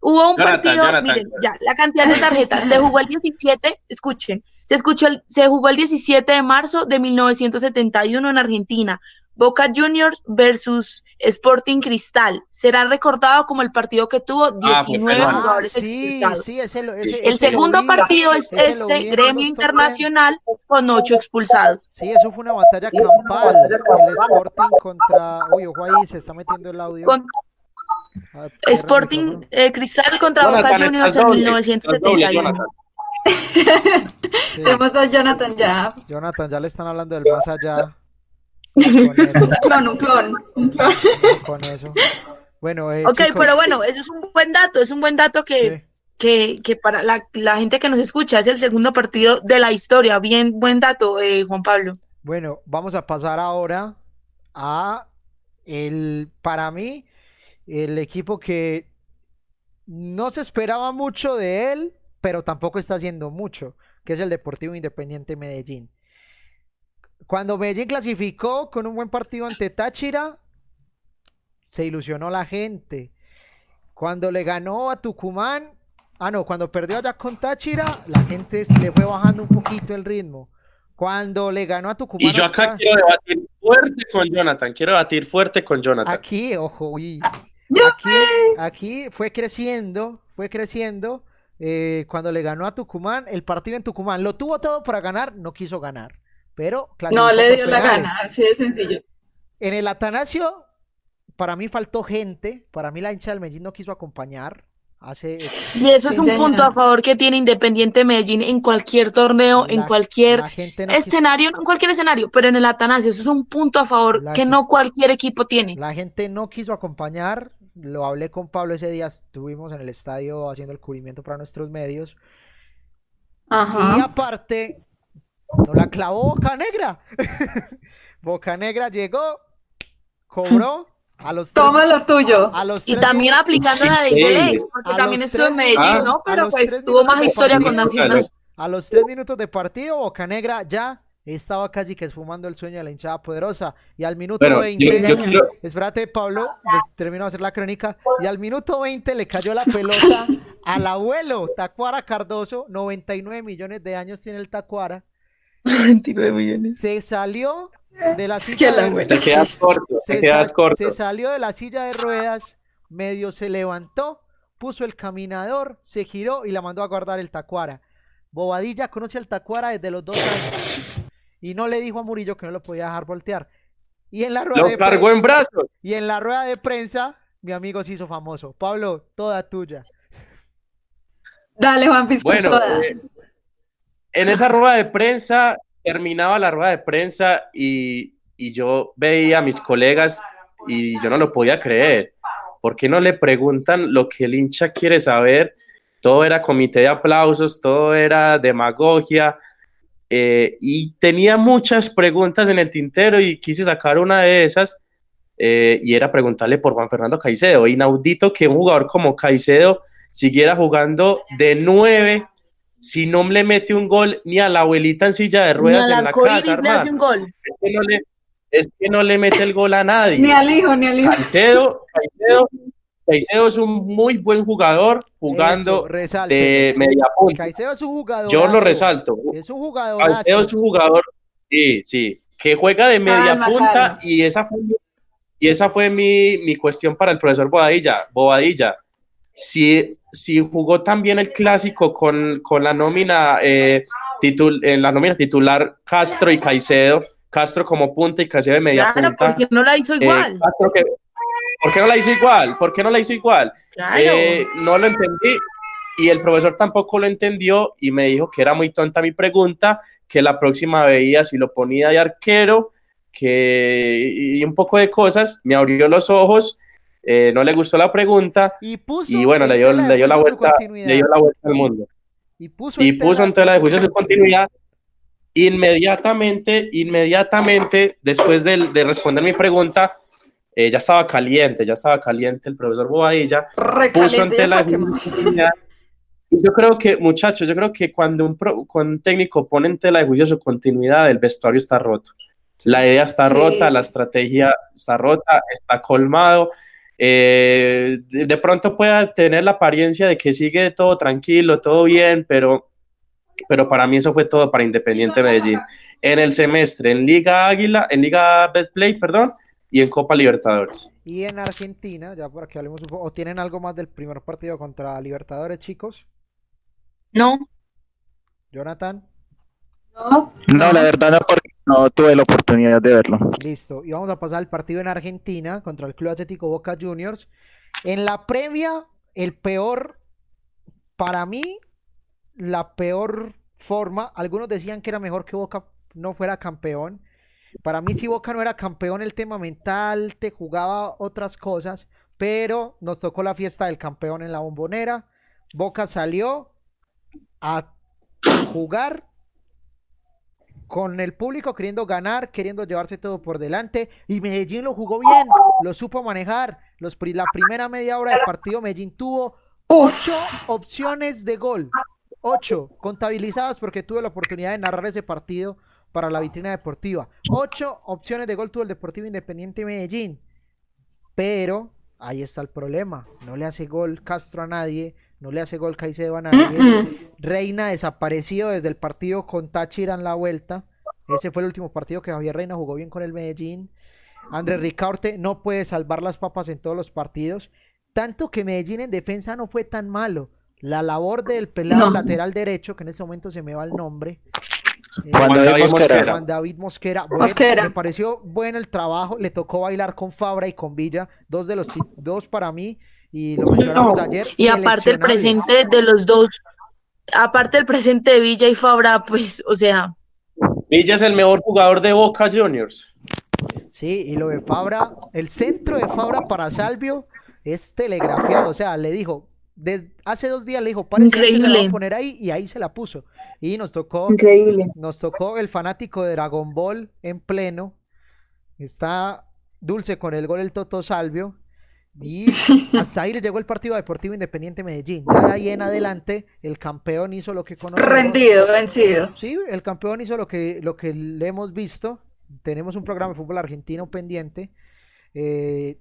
Hubo un Jonathan, partido, Jonathan. miren, ya, la cantidad de tarjetas. Se jugó el 17, escuchen, se, escuchó el- se jugó el 17 de marzo de 1971 en Argentina. Boca Juniors versus Sporting Cristal. Será recordado como el partido que tuvo Ah, fue 19 penal. Ah, jugadores sí, expulsados. sí, ese lo, ese, El ese segundo partido es vi este, Gremio. Internacional, con ocho expulsados. Sí, eso fue una batalla campal. El Sporting contra. Uy, ojo ahí, se está metiendo el audio. Con Ah, Sporting eh, Cristal contra Boca Juniors en doble, estás doble, 1971. Jonathan. Sí, Tenemos a Jonathan ya. Jonathan, ya le están hablando del más allá. Con eso, Un clon, un clon, un clon. con eso. Bueno, eh, Ok, chicos, pero bueno, eso es un buen dato, es un buen dato que, sí. que, que para la, la gente que nos escucha es el segundo partido de la historia. Bien, buen dato, eh, Juan Pablo. Bueno, vamos a pasar ahora a el, para mí, el equipo que no se esperaba mucho de él, pero tampoco está haciendo mucho, que es el Deportivo Independiente Medellín. Cuando Medellín clasificó con un buen partido ante Táchira, se ilusionó la gente. Cuando le ganó a Tucumán, ah no, cuando perdió allá con Táchira, la gente le fue bajando un poquito el ritmo. Cuando le ganó a Tucumán Y yo acá quiero debatir fuerte con Jonathan. Quiero debatir fuerte con Jonathan. Aquí, ojo, uy, aquí, aquí fue creciendo, fue creciendo. eh, cuando le ganó a Tucumán, el partido en Tucumán lo tuvo todo para ganar, no quiso ganar. Pero No le dio la gana, así de sencillo. En el Atanasio, para mí faltó gente, para mí la hincha del Medellín no quiso acompañar. Hace Y eso Sí, es un punto señora. a favor que tiene Independiente Medellín en cualquier torneo, en la- cualquier la gente no quiso- escenario, no en cualquier escenario, pero en el Atanasio, eso es un punto a favor La que no cualquier equipo tiene. La gente no quiso acompañar, lo hablé con Pablo ese día, estuvimos en el estadio haciendo el cubrimiento para nuestros medios. Y Ajá. aparte, nos la clavó Boca Negra. Boca Negra llegó, cobró a los tres, Toma lo tuyo. a los Y también aplicando la de. Flex, porque A también estuvo en Medellín, minutos- ¿no? Pero pues tuvo más historia con. Nacional. a los tres minutos de partido, Boca Negra ya estaba casi que esfumando el sueño de la hinchada poderosa. Y al minuto Bueno, 20, yo, yo señor. quiero- espérate Pablo, les termino de hacer la crónica. Y al minuto 20 le cayó la pelota al abuelo Tacuara Cardoso, 99 millones de años tiene el Tacuara. 29 millones. Se salió de la Es silla que de- te quedas corto, se, te quedas corto. se salió de la silla de ruedas, medio se levantó, puso el caminador, se giró y la mandó a guardar el Tacuara. Bobadilla conoce al Tacuara desde los dos años y no le dijo a Murillo que no lo podía dejar voltear. Y en la rueda, Lo de, cargó en brazos. y en la rueda de prensa, mi amigo se hizo famoso. Pablo, toda tuya. Dale, Juan Pisco, Bueno, toda. eh, en esa rueda de prensa, terminaba la rueda de prensa y, y yo veía a mis colegas y yo no lo podía creer. ¿Por qué no le preguntan lo que el hincha quiere saber? Todo era comité de aplausos, todo era demagogia. eh, y tenía muchas preguntas en el tintero y quise sacar una de esas eh, y era preguntarle por Juan Fernando Caicedo. Inaudito que un jugador como Caicedo siguiera jugando de nueve si no le mete un gol ni a la abuelita en silla de Ni ruedas al en la casa, le hace un gol. Es que no le, es que no le mete el gol a nadie. Ni al hijo, ni al hijo. Caicedo, Caicedo, Caicedo es un muy buen jugador jugando Eso, de media punta. Caicedo es un jugador. Yo lo resalto. Es un jugador. Caicedo es un jugador, sí, sí, que juega de media Calma, punta calma. y esa fue, mi- y esa fue mi, mi cuestión para el profesor Bobadilla. Bobadilla, si, si jugó también el clásico con, con la nómina eh, titul, en la nómina titular Castro y Caicedo, Castro como punta y Caicedo de media Claro, punta. porque no la hizo eh, igual. Que- ¿Por qué no la hizo igual? ¿Por qué no la hizo igual? Claro. Eh, no lo entendí y el profesor tampoco lo entendió y me dijo que era muy tonta mi pregunta, que la próxima veía si lo ponía de arquero, que y un poco de cosas, me abrió los ojos, eh, no le gustó la pregunta Y puso y bueno, en le dio, de le dio la vuelta, le dio la vuelta al mundo Y puso y en puso tela- en tela de juicio su continuidad. Inmediatamente, inmediatamente, después del- de, responder mi pregunta, eh, ya estaba caliente, ya estaba caliente el profesor Bobadilla, puso en Recaliente, tela de juicio Yo creo que, muchachos, yo creo que cuando un, pro- cuando un técnico pone en tela de juicio su continuidad, el vestuario está roto. La idea está Sí. rota, la estrategia está rota, está colmado. Eh, de, pronto pueda tener la apariencia de que sigue todo tranquilo, todo bien, pero, pero para mí eso fue todo para Independiente Medellín. En el semestre, en Liga Águila, en Liga Betplay, perdón, y en Copa Libertadores. Y en Argentina, ya por aquí hablemos un poco. ¿O tienen algo más del primer partido contra Libertadores, chicos? No, Jonathan, No, No, la verdad no, porque no tuve la oportunidad de verlo. listo. Y vamos a pasar al partido en Argentina contra el Club Atlético Boca Juniors. En la previa, el peor, para mí, la peor forma. Algunos decían que era mejor que Boca no fuera campeón. Para mí, si Boca no era campeón, el tema mental te jugaba otras cosas, pero nos tocó la fiesta del campeón en la bombonera. Boca salió a jugar con el público queriendo ganar, queriendo llevarse todo por delante, y Medellín lo jugó bien, lo supo manejar. Los, la primera media hora del partido, Medellín tuvo ocho opciones de gol, ocho contabilizadas porque tuve la oportunidad de narrar ese partido para la vitrina deportiva. Ocho opciones de gol tuvo el Deportivo Independiente Medellín, pero ahí está el problema, no le hace gol Castro a nadie, no le hace gol Caicedo a nadie. Reina desaparecido desde el partido con Táchira en la vuelta. Ese fue el último partido que Javier Reina jugó bien con el Medellín. Andrés Ricaurte no puede salvar las papas en todos los partidos. Tanto que Medellín en defensa no fue tan malo. La labor del pelado No. lateral derecho, que en ese momento se me va el nombre, Eh, Juan David Mosquera. Mosquera. Juan David Mosquera. Bueno, Mosquera. Me pareció bueno el trabajo. Le tocó bailar con Fabra y con Villa. Dos de los dos para mí. Y lo mencionamos No, ayer. Y aparte el presente de los dos, aparte el presente de Villa y Fabra, pues, o sea, Villa es el mejor jugador de Boca Juniors. Sí, y lo de Fabra, el centro de Fabra para Salvio es telegrafiado. O sea, le dijo, des- hace dos días le dijo, parece que se la va a poner ahí y ahí se la puso. Y nos tocó Increíble. Nos tocó el fanático de Dragon Ball en pleno. Está dulce con el gol el Toto Salvio. Y hasta ahí le llegó el partido Deportivo Independiente Medellín. Ya de ahí en adelante, el campeón hizo lo que conocemos. Rendido, vencido. Sí, el campeón hizo lo que, lo que le hemos visto. Tenemos un programa de fútbol argentino pendiente. Eh,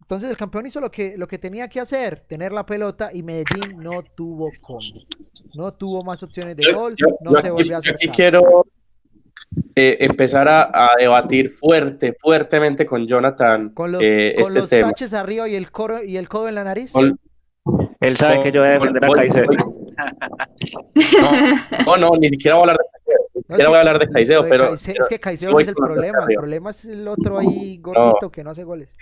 entonces el campeón hizo lo que, lo que tenía que hacer, tener la pelota y Medellín no tuvo cómo. No tuvo más opciones de Yo- gol, yo- no yo se aquí- volvió a yo hacer. aquí quiero eh, empezar a, a debatir fuerte, fuertemente con Jonathan Con los, eh, con este los tema. taches arriba y el, coro, y el codo en la nariz. Con- Él sabe que yo voy a defender a Caicedo. No, no, no, ni siquiera voy a hablar de Caicedo, ni No, es siquiera que- voy a hablar de Caicedo, pero, es que Caicedo no es el problema, el problema es el otro ahí gordito que no hace goles.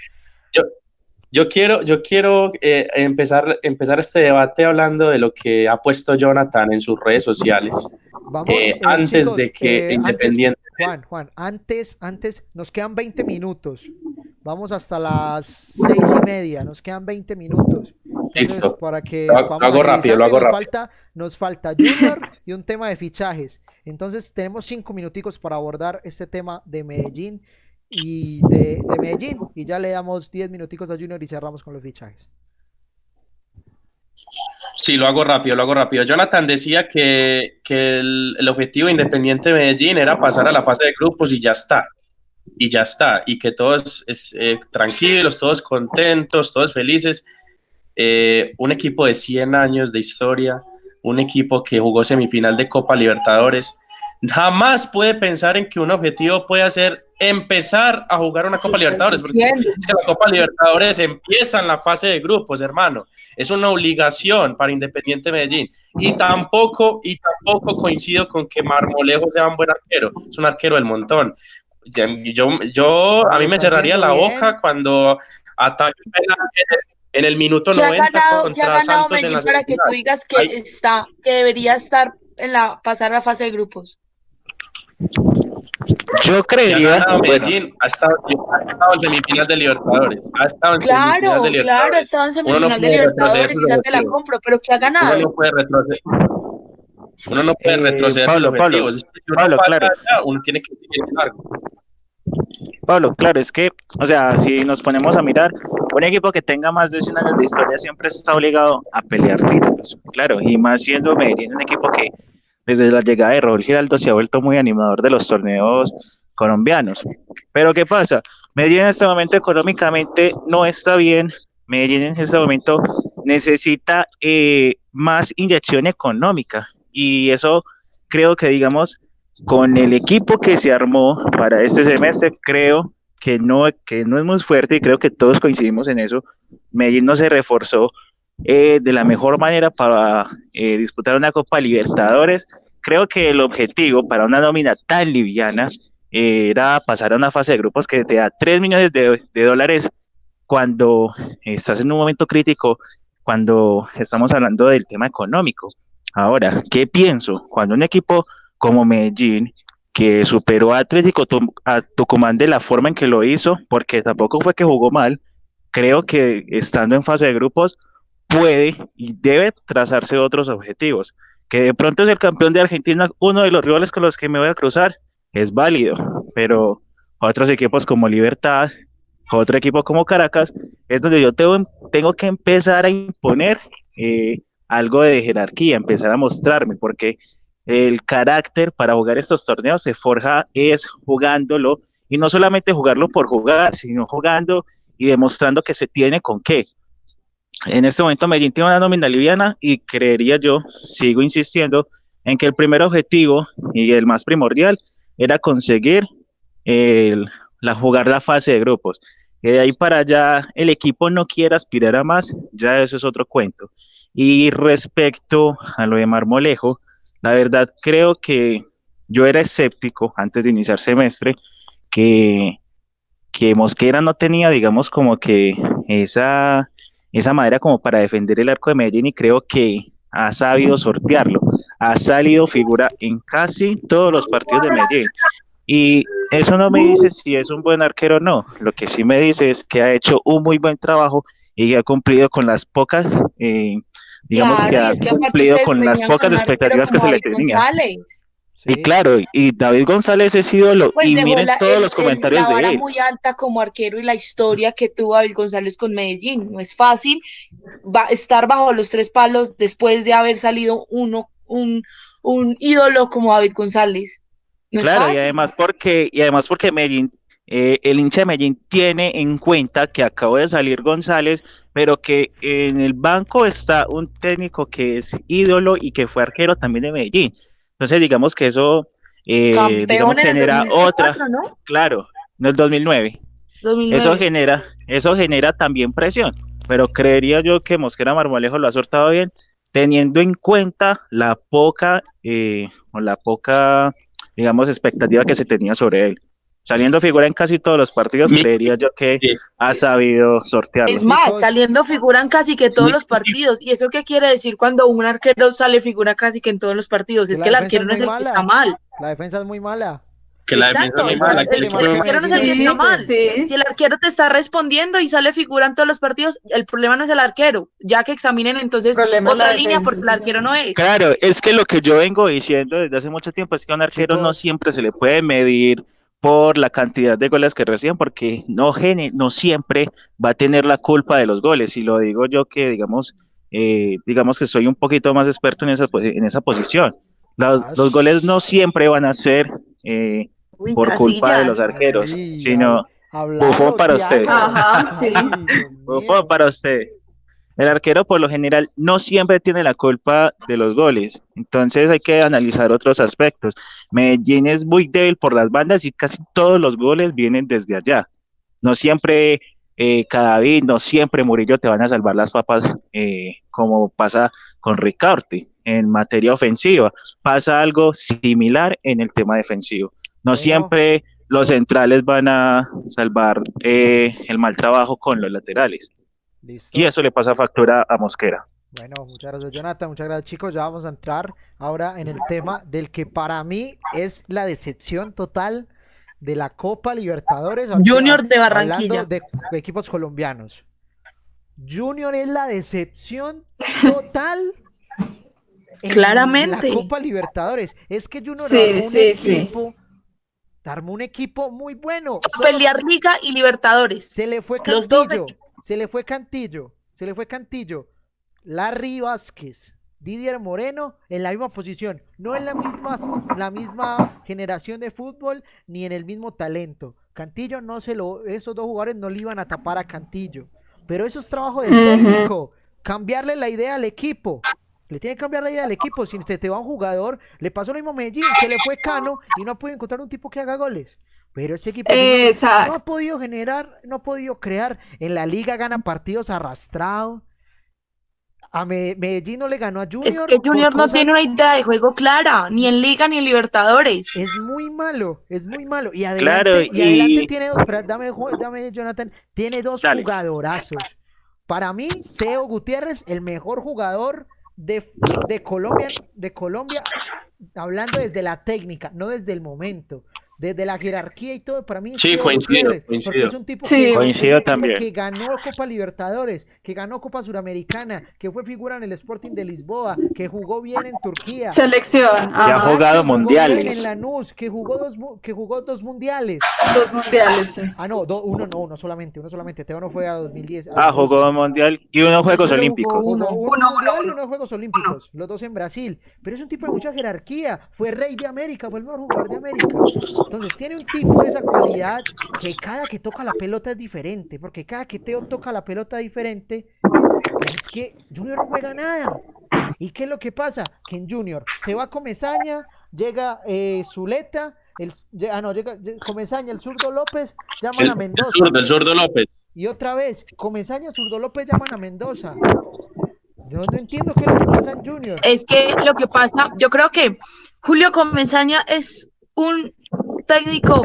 Yo quiero, yo quiero eh, empezar, empezar este debate hablando de lo que ha puesto Jonathan en sus redes sociales. Vamos, Eh, eh, antes chicos, de que eh, antes- Independiente. Juan, Juan, antes, antes, nos quedan 20 minutos. Vamos hasta las seis y media, nos quedan 20 minutos. Entonces, Listo. para que Lo hago- vamos lo hago rápido, lo hago nos falta, nos falta Junior y un tema de fichajes. Entonces, tenemos cinco minuticos para abordar este tema de Medellín y de, de Medellín. Y ya le damos 10 minuticos a Junior y cerramos con los fichajes. Sí, lo hago rápido, lo hago rápido. Jonathan decía que, que el, el objetivo de Independiente Medellín era pasar a la fase de grupos y ya está. Y ya está. Y que todos es, eh, tranquilos, todos contentos, todos felices. Eh, un equipo de 100 años de historia, un equipo que jugó semifinal de Copa Libertadores, jamás puede pensar en que un objetivo puede ser empezar a jugar una Copa Libertadores, porque es que la Copa Libertadores empieza en la fase de grupos, hermano. Es una obligación para Independiente Medellín. Y tampoco, y tampoco coincido con que Marmolejo sea un buen arquero. Es un arquero del montón. Yo, yo a mí me cerraría la boca cuando ataque en el, en minuto ¿qué ha 90 ganado, qué ha contra ganado Santos en Medellín la para que tú digas que Ay. está, que debería estar en la, pasar la fase de grupos? Yo Que ha creería, bueno, ha estado, ha estado en semifinal de Libertadores. Ha estado en Claro, semifinal de claro, Libertadores. estaba en Uno no semifinal de puede Libertadores ya te la compro, pero ¿qué ha Uno ganado? no puede retroceder. Uno no puede Eh, retroceder Pablo, sus Pablo, objetivos. Que uno Pablo, claro. allá, uno tiene que seguir largo. Pablo, claro, es que, o sea, si nos ponemos a mirar, un equipo que tenga más de 100 años de historia siempre está obligado a pelear títulos, claro, y más siendo Medellín un equipo que desde la llegada de Raúl Giraldo se ha vuelto muy animador de los torneos colombianos. Pero ¿qué pasa? Medellín en este momento económicamente no está bien, Medellín en este momento necesita eh, más inyección económica y eso creo que, digamos, con el equipo que se armó para este semestre, creo que no, que no es muy fuerte y creo que todos coincidimos en eso. Medellín no se reforzó eh, de la mejor manera para eh, disputar una Copa Libertadores. Creo que el objetivo para una nómina tan liviana eh, era pasar a una fase de grupos que te da 3 millones de, de dólares cuando estás en un momento crítico, cuando estamos hablando del tema económico. Ahora, ¿qué pienso? Cuando un equipo como Medellín, que superó a Atlético a Tucumán de la forma en que lo hizo, porque tampoco fue que jugó mal, creo que estando en fase de grupos puede y debe trazarse otros objetivos. Que de pronto es el campeón de Argentina, uno de los rivales con los que me voy a cruzar, es válido, pero otros equipos como Libertad, otro equipo como Caracas, es donde yo tengo, tengo que empezar a imponer eh, algo de jerarquía, empezar a mostrarme, porque el carácter para jugar estos torneos se forja es jugándolo y no solamente jugarlo por jugar, sino jugando y demostrando que se tiene con qué. En este momento Medellín tiene una nómina liviana y creería yo, sigo insistiendo, en que el primer objetivo y el más primordial era conseguir la, jugar la fase de grupos. Que de ahí para allá el equipo no quiere aspirar a más, ya eso es otro cuento. Y respecto a lo de Marmolejo, la verdad creo que yo era escéptico antes de iniciar semestre que, que Mosquera no tenía, digamos, como que esa, esa madera como para defender el arco de Medellín y creo que ha sabido sortearlo. Ha salido figura en casi todos los partidos de Medellín. Y eso no me dice si es un buen arquero o no. Lo que sí me dice es que ha hecho un muy buen trabajo y ha cumplido con las pocas, eh, digamos que ha cumplido con las pocas expectativas que se le Y claro, y David González es ídolo, pues y miren todos los comentarios de él. muy alta como arquero y la historia que tuvo David González con Medellín. No es fácil va, estar bajo los tres palos después de haber salido uno, un, un ídolo como David González. claro, y además porque, y además porque Medellín, eh, el hincha de Medellín tiene en cuenta que acabó de salir González, pero que en el banco está un técnico que es ídolo y que fue arquero también de Medellín. Entonces, digamos que eso eh, digamos, genera otra, claro, no el 2009. Eso genera, eso genera también presión, pero creería yo que Mosquera Marmolejo lo ha sortado bien, teniendo en cuenta la poca, eh, o la poca, digamos, expectativa que se tenía sobre él saliendo figura en casi todos los partidos, creería yo que ha sabido sortearlo. Es más, saliendo figura en casi que todos los partidos. ¿Y eso qué quiere decir cuando un arquero sale figura casi que en todos los partidos? Es que el arquero no es el que está mal. La defensa es muy mala. Que la defensa es muy mala. El, arquero no es el que está mal. Si el arquero te está respondiendo y sale figura en todos los partidos, el problema no es el arquero. Ya que examinen entonces otra línea porque el arquero no es. Claro, es que lo que yo vengo diciendo desde hace mucho tiempo es que a un arquero no siempre se le puede medir por la cantidad de goles que reciben, porque no, no siempre va a tener la culpa de los goles. Y lo digo yo que, digamos, eh, digamos que soy un poquito más experto en esa, en esa posición. Los, los goles no siempre van a ser eh, por culpa de los arqueros, sino bufón para sí. bufón para ustedes. El arquero por lo general no siempre tiene la culpa de los goles, entonces hay que analizar otros aspectos. Medellín es muy débil por las bandas y casi todos los goles vienen desde allá. No siempre eh, Cadavid, no siempre Murillo te van a salvar las papas eh, como pasa con Ricardi en materia ofensiva. Pasa algo similar en el tema defensivo. No siempre los centrales van a salvar eh, el mal trabajo con los laterales. Y eso le pasa factura a Mosquera. Bueno, muchas gracias Jonathan, muchas gracias chicos. Ya vamos a entrar ahora en el tema del que para mí es la decepción total de la Copa Libertadores. Junior de Barranquilla. de equipos colombianos. Junior es la decepción total. Claramente. la Copa Libertadores. Es que Junior armó, un equipo, armó un equipo muy bueno. pelear Liga y Libertadores. Se le fue Los dos se le fue Cantillo, se le fue Cantillo, Larry Vázquez, Didier Moreno en la misma posición, no en la misma, la misma generación de fútbol ni en el mismo talento. Cantillo no se lo, esos dos jugadores no le iban a tapar a Cantillo, pero eso es trabajo del técnico, cambiarle la idea al equipo. Le tiene que cambiar la idea al equipo. Si se te va un jugador, le pasó lo mismo a Medellín, se le fue Cano y no puede encontrar un tipo que haga goles. Pero ese equipo no, ha podido generar, no ha podido crear. En la liga gana partidos arrastrados. A Medellín no le ganó a Junior. Es que Junior no tiene una idea de juego clara, ni en Liga ni en Libertadores. Es muy malo, es muy malo. Y adelante, y... adelante tiene dos, dame, dame, Jonathan, tiene dos jugadorazos. Para mí, Teo Gutiérrez, el mejor jugador de, de, Colombia, de Colombia, hablando desde la técnica, no desde el momento desde la jerarquía y todo, para mí sí, coincido, coincido. es un tipo sí, que, coincido también. que ganó Copa Libertadores, que ganó Copa Suramericana, que fue figura en el Sporting de Lisboa, que jugó bien en Turquía. Selección. Que ha jugado mundiales. en Lanús, que jugó dos que jugó dos mundiales. Dos mundiales, sí. Ah, no, uno no, uno solamente, uno solamente. Teo no fue a 2010. ah, jugó mundial y unos Juegos Olímpicos. Uno, uno, uno, unos Juegos Olímpicos, los dos en Brasil. Pero es un tipo de mucha jerarquía. Fue rey de América, fue el mejor jugador de América. Entonces tiene un tipo de esa cualidad que cada que toca la pelota es diferente, porque cada que Teo toca la pelota diferente, es que Junior no juega nada. ¿Y qué es lo que pasa? Que en Junior se va Comezaña, llega eh, Zuleta, el, ah, no, llega Comezaña, el zurdo López, llaman a Mendoza. El zurdo, López. Y otra vez, Comezaña, zurdo López llaman a Mendoza. Yo no entiendo qué es lo que pasa en Junior. Es que lo que pasa, yo creo que Julio Comenzaña es un técnico,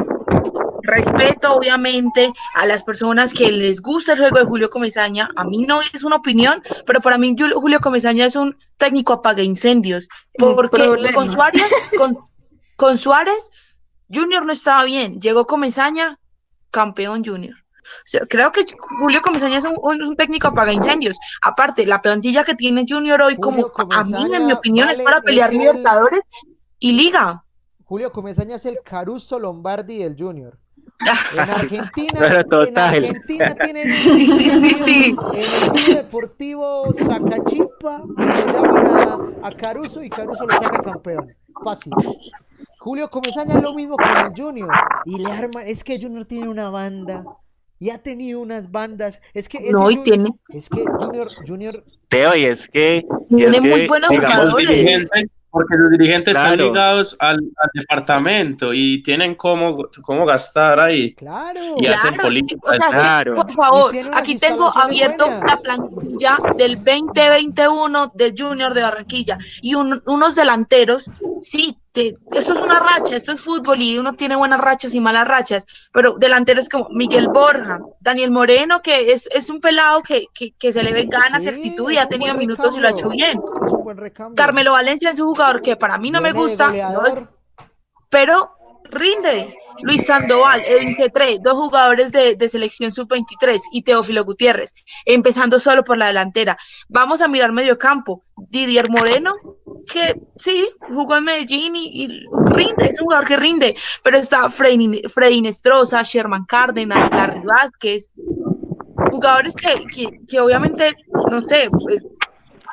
respeto obviamente a las personas que les gusta el juego de Julio Comesaña, a mí no es una opinión, pero para mí Julio, Comesaña es un técnico apaga incendios, porque con Suárez, con, con Suárez, Junior no estaba bien, llegó Comesaña, campeón Junior. O sea, creo que Julio Comesaña es un, un técnico apaga incendios. Aparte, la plantilla que tiene Junior hoy, como Julio a mí, en mi opinión, es para pelear es el- Libertadores y Liga. Julio Comesaña es el Caruso Lombardi del Junior. En Argentina, en. Argentina tienen un Sí, sí. en el Club Deportivo Sacachipa y lo llaman a, a Caruso y Caruso lo saca campeón. Fácil. Julio Comesaña es lo mismo con el Junior y le arma, es que Junior tiene una banda y ha tenido unas bandas, es que No, y Junior- tiene, es que Junior Junior Teo, y es que, y es tiene muy que, buenos jugadores. Porque los dirigentes están Claro. ligados al, al departamento y tienen cómo, cómo gastar ahí. claro. Y hacen Claro, política. o sea, sí, Claro. por favor, aquí tengo abierto buenas. la plantilla del 2021 de Junior de Barranquilla y un- unos delanteros, sí, te- esto es una racha, esto es fútbol y uno tiene buenas rachas y malas rachas, pero delanteros como Miguel Borja, Daniel Moreno, que es, es un pelado que, que, que se le ven ganas y Sí, actitud y ha tenido minutos y lo ha hecho bien. Buen recambio. Carmelo Valencia es un jugador que para mí no me Viene gusta, no es- goleador. pero rinde. Luis Sandoval, de 23, dos jugadores de, de selección sub-23 y Teófilo Gutiérrez, empezando solo por la delantera. Vamos a mirar medio campo. Didier Moreno, que sí, jugó en Medellín y, y rinde, es un jugador que rinde, pero está Freddy, Freddy Nestroza, Sherman Cárdenas, Larry Vázquez, jugadores que, que, que obviamente, no sé, pues,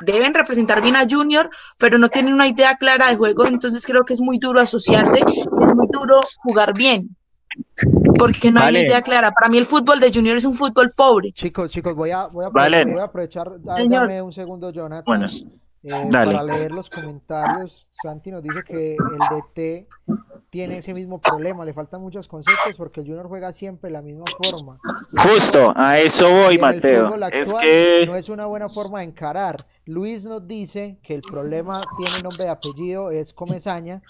deben representar bien a Junior, pero no tienen una idea clara de juego, entonces creo que es muy duro asociarse y es muy duro jugar bien, porque no hay Vale. una idea clara. Para mí el fútbol de Junior es un fútbol pobre. Chicos, chicos, voy a, voy a Vale. aprovechar, voy a aprovechar, dame un segundo, Jonathan, Bueno, eh, dale. para leer los comentarios. Santi nos dice que el DT tiene ese mismo problema, le faltan muchos conceptos porque el Junior juega siempre de la misma forma. Justo, a eso voy, Mateo. fútbol Es actual que, no es una buena forma de encarar. Luis nos dice que el problema tiene nombre de apellido, es Comezaña,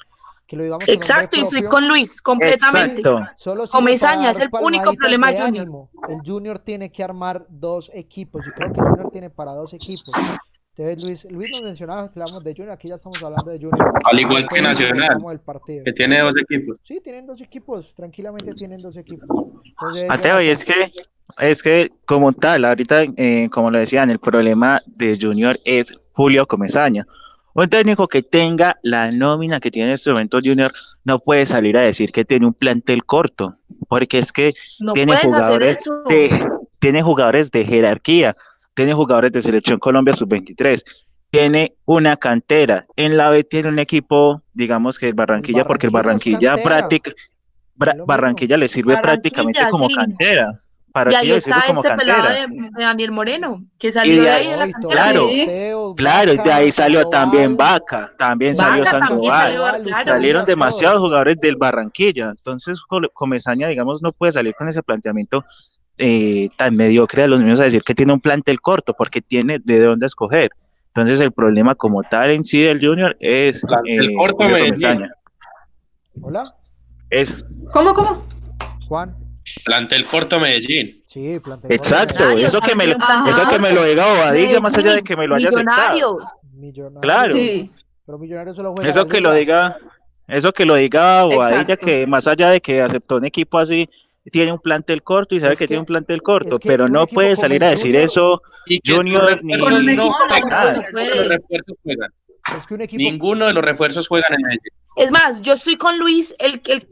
que lo digamos Exacto, y estoy con Luis, completamente. exacto. Solo para es el único problema de Junior. ánimo. El Junior tiene que armar dos equipos. Yo creo que el Junior tiene para dos equipos. Entonces, Luis, Luis nos mencionaba que hablamos de Junior. Aquí ya estamos hablando de Junior. Al igual que Nacional, que tiene dos equipos. Sí, tienen dos equipos. Tranquilamente tienen dos equipos. Entonces, Mateo, y es que, es que como tal, ahorita, eh, como lo decían, el problema de Junior es Julio Comesaña. Un técnico que tenga la nómina que tiene en este momento Junior no puede salir a decir que tiene un plantel corto, porque es que No tiene jugadores de, tiene jugadores de jerarquía, tiene jugadores de Selección Colombia Sub-23, tiene una cantera. En la B tiene un equipo, digamos que el Barranquilla, porque el Barranquilla práctica, Bra-. Barranquilla le sirve prácticamente como sí. cantera. Para Y ahí está como este pelado cantera. de, de Daniel Moreno, que salió de de ahí- ahí de la cantera. Claro. Sí. Claro, y de ahí salió también Vaca, también salió también Sandoval. salió, claro. Salieron demasiados jugadores del Barranquilla, entonces Comesaña, digamos, no puede salir con ese planteamiento eh, tan mediocre a los niños a decir que tiene un plantel corto, porque tiene de dónde escoger. Entonces el problema como tal en sí del Junior es Plantel eh, corto, Medellín. Hola, Es, ¿Cómo, cómo? Juan. Plantel corto Medellín. Sí, plantel exacto, corto, eso que me lo, eso que me lo diga Bobadilla, más allá de que me lo haya aceptado. Millonarios. Millonarios. Claro. Sí. Pero Millonarios solo juega Eso que lo diga, eso que lo diga Bobadilla, Exacto. que más allá de que aceptó un equipo así, tiene un plantel corto y sabe Es que, que- tiene un plantel corto, es que pero no puede salir a decir eso. Y Junior ni- no equipo juegan. como el- Ninguno de los refuerzos juegan. Es que un equipo Ninguno de los refuerzos juegan en. Es más, yo estoy con Luis, el que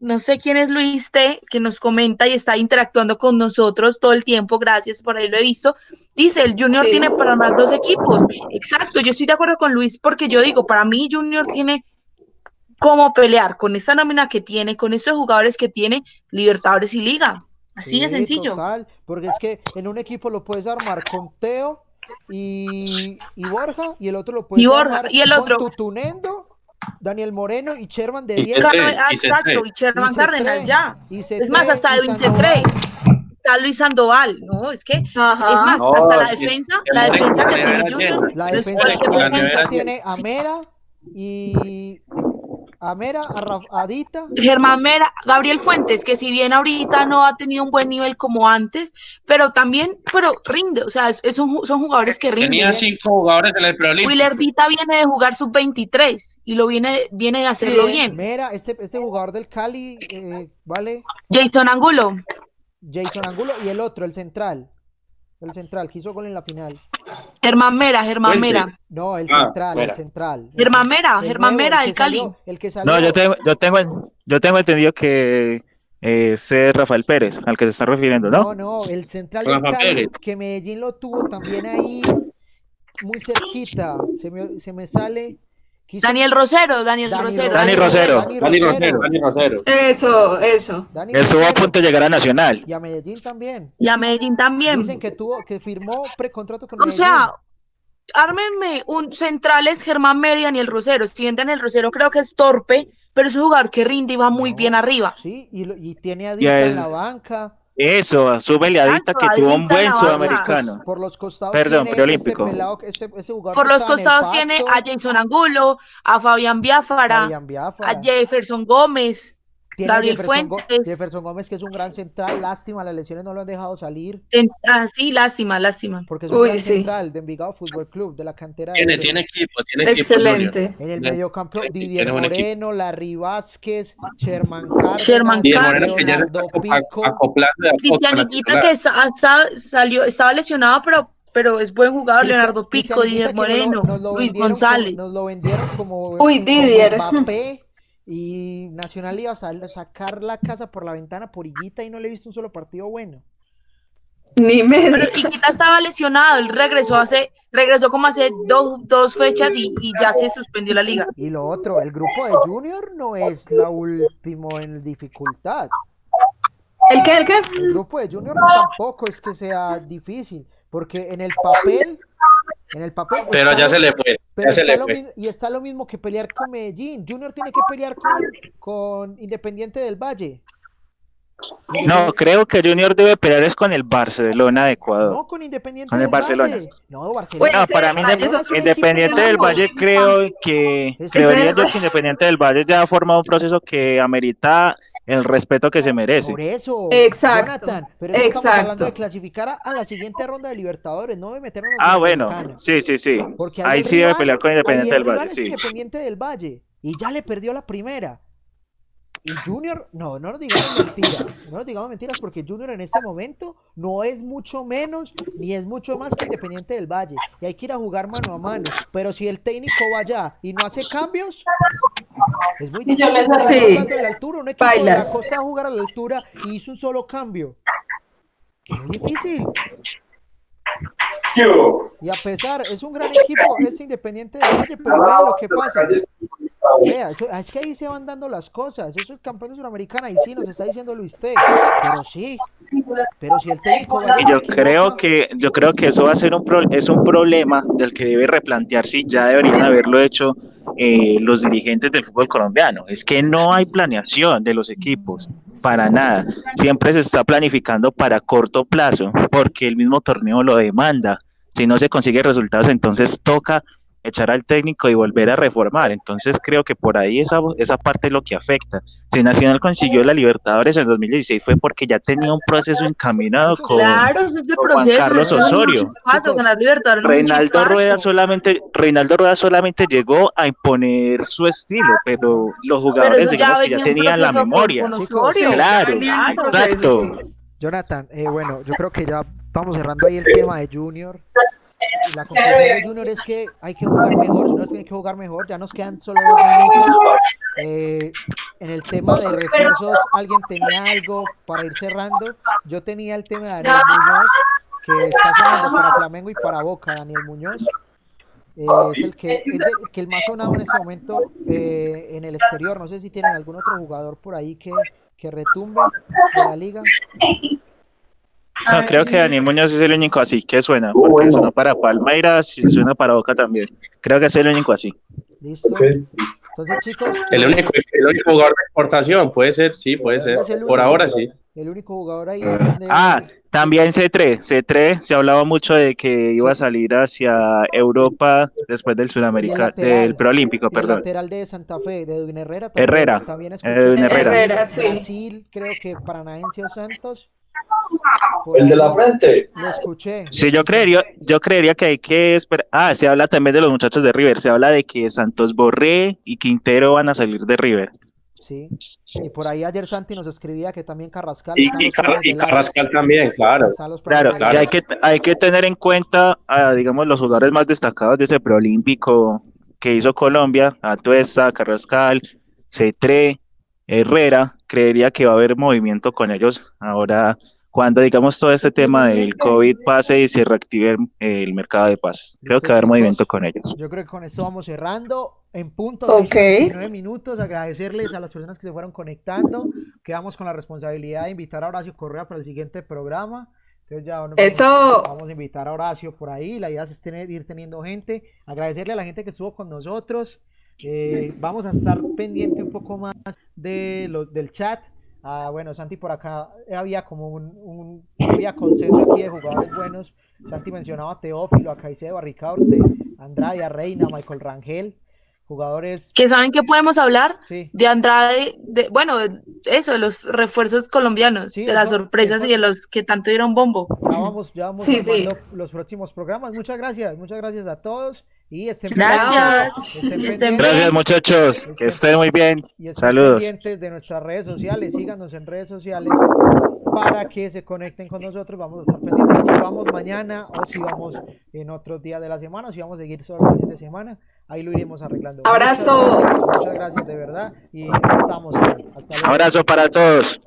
no sé quién es Luis T, que nos comenta y está interactuando con nosotros todo el tiempo, gracias, por ahí lo he visto. Dice, el Junior Sí. tiene para más dos equipos. Exacto, yo estoy de acuerdo con Luis porque yo digo, para mí Junior tiene cómo pelear con esta nómina que tiene, con estos jugadores que tiene, Libertadores y Liga. Así de sencillo. total, porque es que en un equipo lo puedes armar con Teo y, y Borja, y el otro lo puedes Y Borja, armar y el con otro. Tutunendo, Daniel Moreno y Sherman de Y 10. Cetré, Carmen- ah, exacto, y Sherman Cárdenas, ya. y Es más, hasta Edwin. Cetré. está Luis Sandoval, ¿no? Es que, Ajá. es más, No, hasta la defensa, que la defensa que tiene Junior. La defensa, la defensa tiene a Sí. Mera y a Mera, a, Raf- a Dita. Germán Mera, Gabriel Fuentes, que si bien ahorita no ha tenido un buen nivel como antes, pero también, pero rinde, o sea, es, es un ju- son jugadores que rinden. Tenía cinco jugadores en el preolímpico. Willardita viene de jugar sub-23 y lo viene, viene de hacerlo Sí. bien. Mera, este, este jugador del Cali, eh, ¿vale? Jason Angulo, Jason Angulo y el otro, el central. El central, que hizo gol en la final. Germán Mera, Germán. Mera. No, el Ah, central, Mera. el central. Germán Mera, el Germán nuevo, Mera el Cali. salió- el que salió. No, yo tengo, yo tengo, yo tengo entendido que eh, es Rafael Pérez, al que se está refiriendo, No, ¿no? no, el central del Rafa Cali, Pérez. que Medellín lo tuvo también ahí muy cerquita. Se me, se me sale. Quiso- Daniel Rosero, Daniel Dani Rosero. Dani Rosero. Dani Rosero, Dani Rosero. Eso, eso. Dani Estuvo a punto de llegar a Nacional. Y a Medellín también. Y a Medellín también. Dicen que tuvo, que firmó precontrato con O Medellín. sea, ármenme un central es Germán Mera y Daniel Rosero. Si bien Daniel Rosero creo que es torpe, pero es un jugador que rinde y va muy No, bien arriba. Sí, y, tiene a Dita en la banca. Eso, su peleadita que tuvo un buen sudamericano. Por los costados Perdón, preolímpico. Por los costados tiene a Jason Angulo, a Fabián Biafara, Fabián Biafara. a Jefferson Gómez. Tiene Gabriel Jefferson Fuentes. Jefferson Gómez, que es un gran central. Lástima, las lesiones no lo han dejado salir. Ah, sí, lástima, lástima. Porque es un Uy, gran sí. central de Envigado Fútbol Club, de la cantera de Tiene, Oro. tiene equipo, tiene equipo. Excelente. En el mediocampo, Didier. Moreno, Larry Vázquez, Sherman Cárdenas, Sherman Cárdenas. Moreno que ya se está Pico. acoplando de Cristianiquita que sa- sa- salió, estaba lesionado, pero, pero es buen jugador. Leonardo Pico, Didier que nos lo- Moreno, nos lo Luis González. Como, nos lo vendieron como, Uy, como Didier. Mbappé, y Nacional iba a sal- sacar la casa por la ventana por Higuita y no le he visto un solo partido bueno. Ni medio. Pero Chiquita estaba lesionado, él regresó hace, regresó como hace dos, dos fechas y, y ya se suspendió la liga. Y lo otro, el grupo de Junior no es la último en dificultad. ¿El qué? ¿El qué? El grupo de Junior tampoco es que sea difícil, porque en el papel, en el papel. Pero ya lo- se le fue, pero ya se está le lo fue. mismo- y está lo mismo que pelear con Medellín. Junior tiene que pelear con, con Independiente del Valle. No, creo que Junior debe pelear es con el Barcelona de Ecuador. No, con Independiente Con el del Barcelona. Valle. No, Barcelona. No, ese para mí Independiente del Valle bueno. creo que creería yo que Independiente del Valle ya ha formado un proceso que amerita el respeto que se merece. Por eso, Exacto, Jonathan, pero es que estamos hablando de exacto. clasificar a, a la siguiente ronda de Libertadores, no de meternos en Ah, bueno, sí, sí, sí. Porque Ahí sí debe rival- pelear con Independiente el del Valle, sí. Independiente del Valle y ya le perdió la primera. Y Junior, no, no nos digamos mentiras, no nos digamos mentiras porque Junior en este momento no es mucho menos ni es mucho más que Independiente del Valle y hay que ir a jugar mano a mano. Pero si el técnico va allá y no hace cambios, es muy difícil. Sí. de la altura, un equipo de la va a jugar a la altura y hizo un solo cambio. Es muy difícil. Y a pesar, es un gran equipo, es Independiente del Valle, pero vea lo que pasa. Vea, eso- es que ahí se van dando las cosas. Eso es campeón de Sudamericana y sí, nos está diciendo Luis T. Pero sí, pero si el técnico Y yo creo que yo creo que eso va a ser un pro- es un problema del que debe replantear si ya deberían haberlo hecho eh, los dirigentes del fútbol colombiano. Es que no hay planeación de los equipos para nada. Siempre se está planificando para corto plazo porque el mismo torneo lo demanda. Si no se consigue resultados, entonces toca echar al técnico y volver a reformar. Entonces creo que por ahí esa, esa parte es lo que afecta. Si Nacional consiguió la Libertadores en 2016 fue porque ya tenía un proceso encaminado con, Claro, es con Juan proceso. Carlos Osorio. Reinaldo. Rueda solamente, Reinaldo Rueda solamente llegó a imponer su estilo, pero los Pero jugadores eso digamos que venía ya tenían la proceso con- memoria. con Chicos, Osorio. Claro, proceso, exacto. Jonathan, eh, bueno, yo creo que ya vamos cerrando ahí el tema de Junior. La conclusión de Junior es que hay que jugar mejor, Junior tiene que jugar mejor, ya nos quedan solo dos minutos. Eh, en el tema de refuerzos, ¿alguien tenía algo para ir cerrando? Yo tenía el tema de Daniel Muñoz, que está sonando para Flamengo y para Boca, Daniel Muñoz. Eh, es el que, es el que el más sonado en este momento eh, en el exterior. No sé si tienen algún otro jugador por ahí que, que retumbe de la liga. No, creo que Daniel Muñoz es el único así que suena, porque suena para Palmeiras y suena para Boca también. Creo que es el único así. ¿Listo? Entonces, chicos, El único, el único jugador de exportación, puede ser, sí, puede ser. Por ahora sí. El único jugador ahí. de... Ah, también C3. C3 se hablaba mucho de que iba a salir hacia Europa después del Sudamericano, del preolímpico, perdón. El lateral de Santa Fe, de Edwin Herrera. También, Herrera. También Edwin Herrera. Herrera, sí. Brasil, creo que Paranaense o Santos. El de la frente. Lo escuché. Sí, yo creería, yo creería que hay que esperar. Ah, se habla también de los muchachos de River. Se habla de que Santos Borré y Quintero van a salir de River. Sí, y por ahí ayer Santi nos escribía que también Carrascal. Y, y, Car y Carrascal también, claro. Claro, claro. Y hay que, hay que tener en cuenta, a, digamos, los jugadores más destacados de ese preolímpico que hizo Colombia, Atuesta, Carrascal, Cetré, Herrera. Creería que va a haber movimiento con ellos ahora cuando digamos todo este tema del COVID pase y se reactive el mercado de pases. Creo que va a haber movimiento con ellos. Yo creo que con esto vamos cerrando en punto okay. 19 minutos. Agradecerles a las personas que se fueron conectando. Quedamos con la responsabilidad de invitar a Horacio Correa para el siguiente programa. Entonces ya vamos, Eso. vamos a invitar a Horacio por ahí. La idea es tener, ir teniendo gente. Agradecerle a la gente que estuvo con nosotros. Eh, vamos a estar pendiente un poco más de lo, del chat. Ah, bueno, Santi, por acá había como un, un había consenso aquí de jugadores buenos. Santi mencionaba a Teófilo, a Caicedo, a Ricaurte, Andrade, a Reina, a Michael Rangel. Jugadores. Que saben que podemos hablar Sí. de Andrade, de, bueno, eso, de los refuerzos colombianos, Sí, de las eso- sorpresas eso- y de los que tanto dieron bombo. Ya vamos, ya vamos Sí, los próximos programas. Muchas gracias, muchas gracias a todos. Y estén Gracias. pendientes, estén. Gracias muchachos, que estén muy bien. y estén Saludos. pendientes de nuestras redes sociales, síganos en redes sociales para que se conecten con nosotros. Vamos a estar pendientes si vamos mañana o si vamos en otros días de la semana o si vamos a seguir solo el fin de semana. Ahí lo iremos arreglando. Abrazo. Muchas gracias, muchas gracias de verdad y estamos. Hasta luego. Abrazo para todos.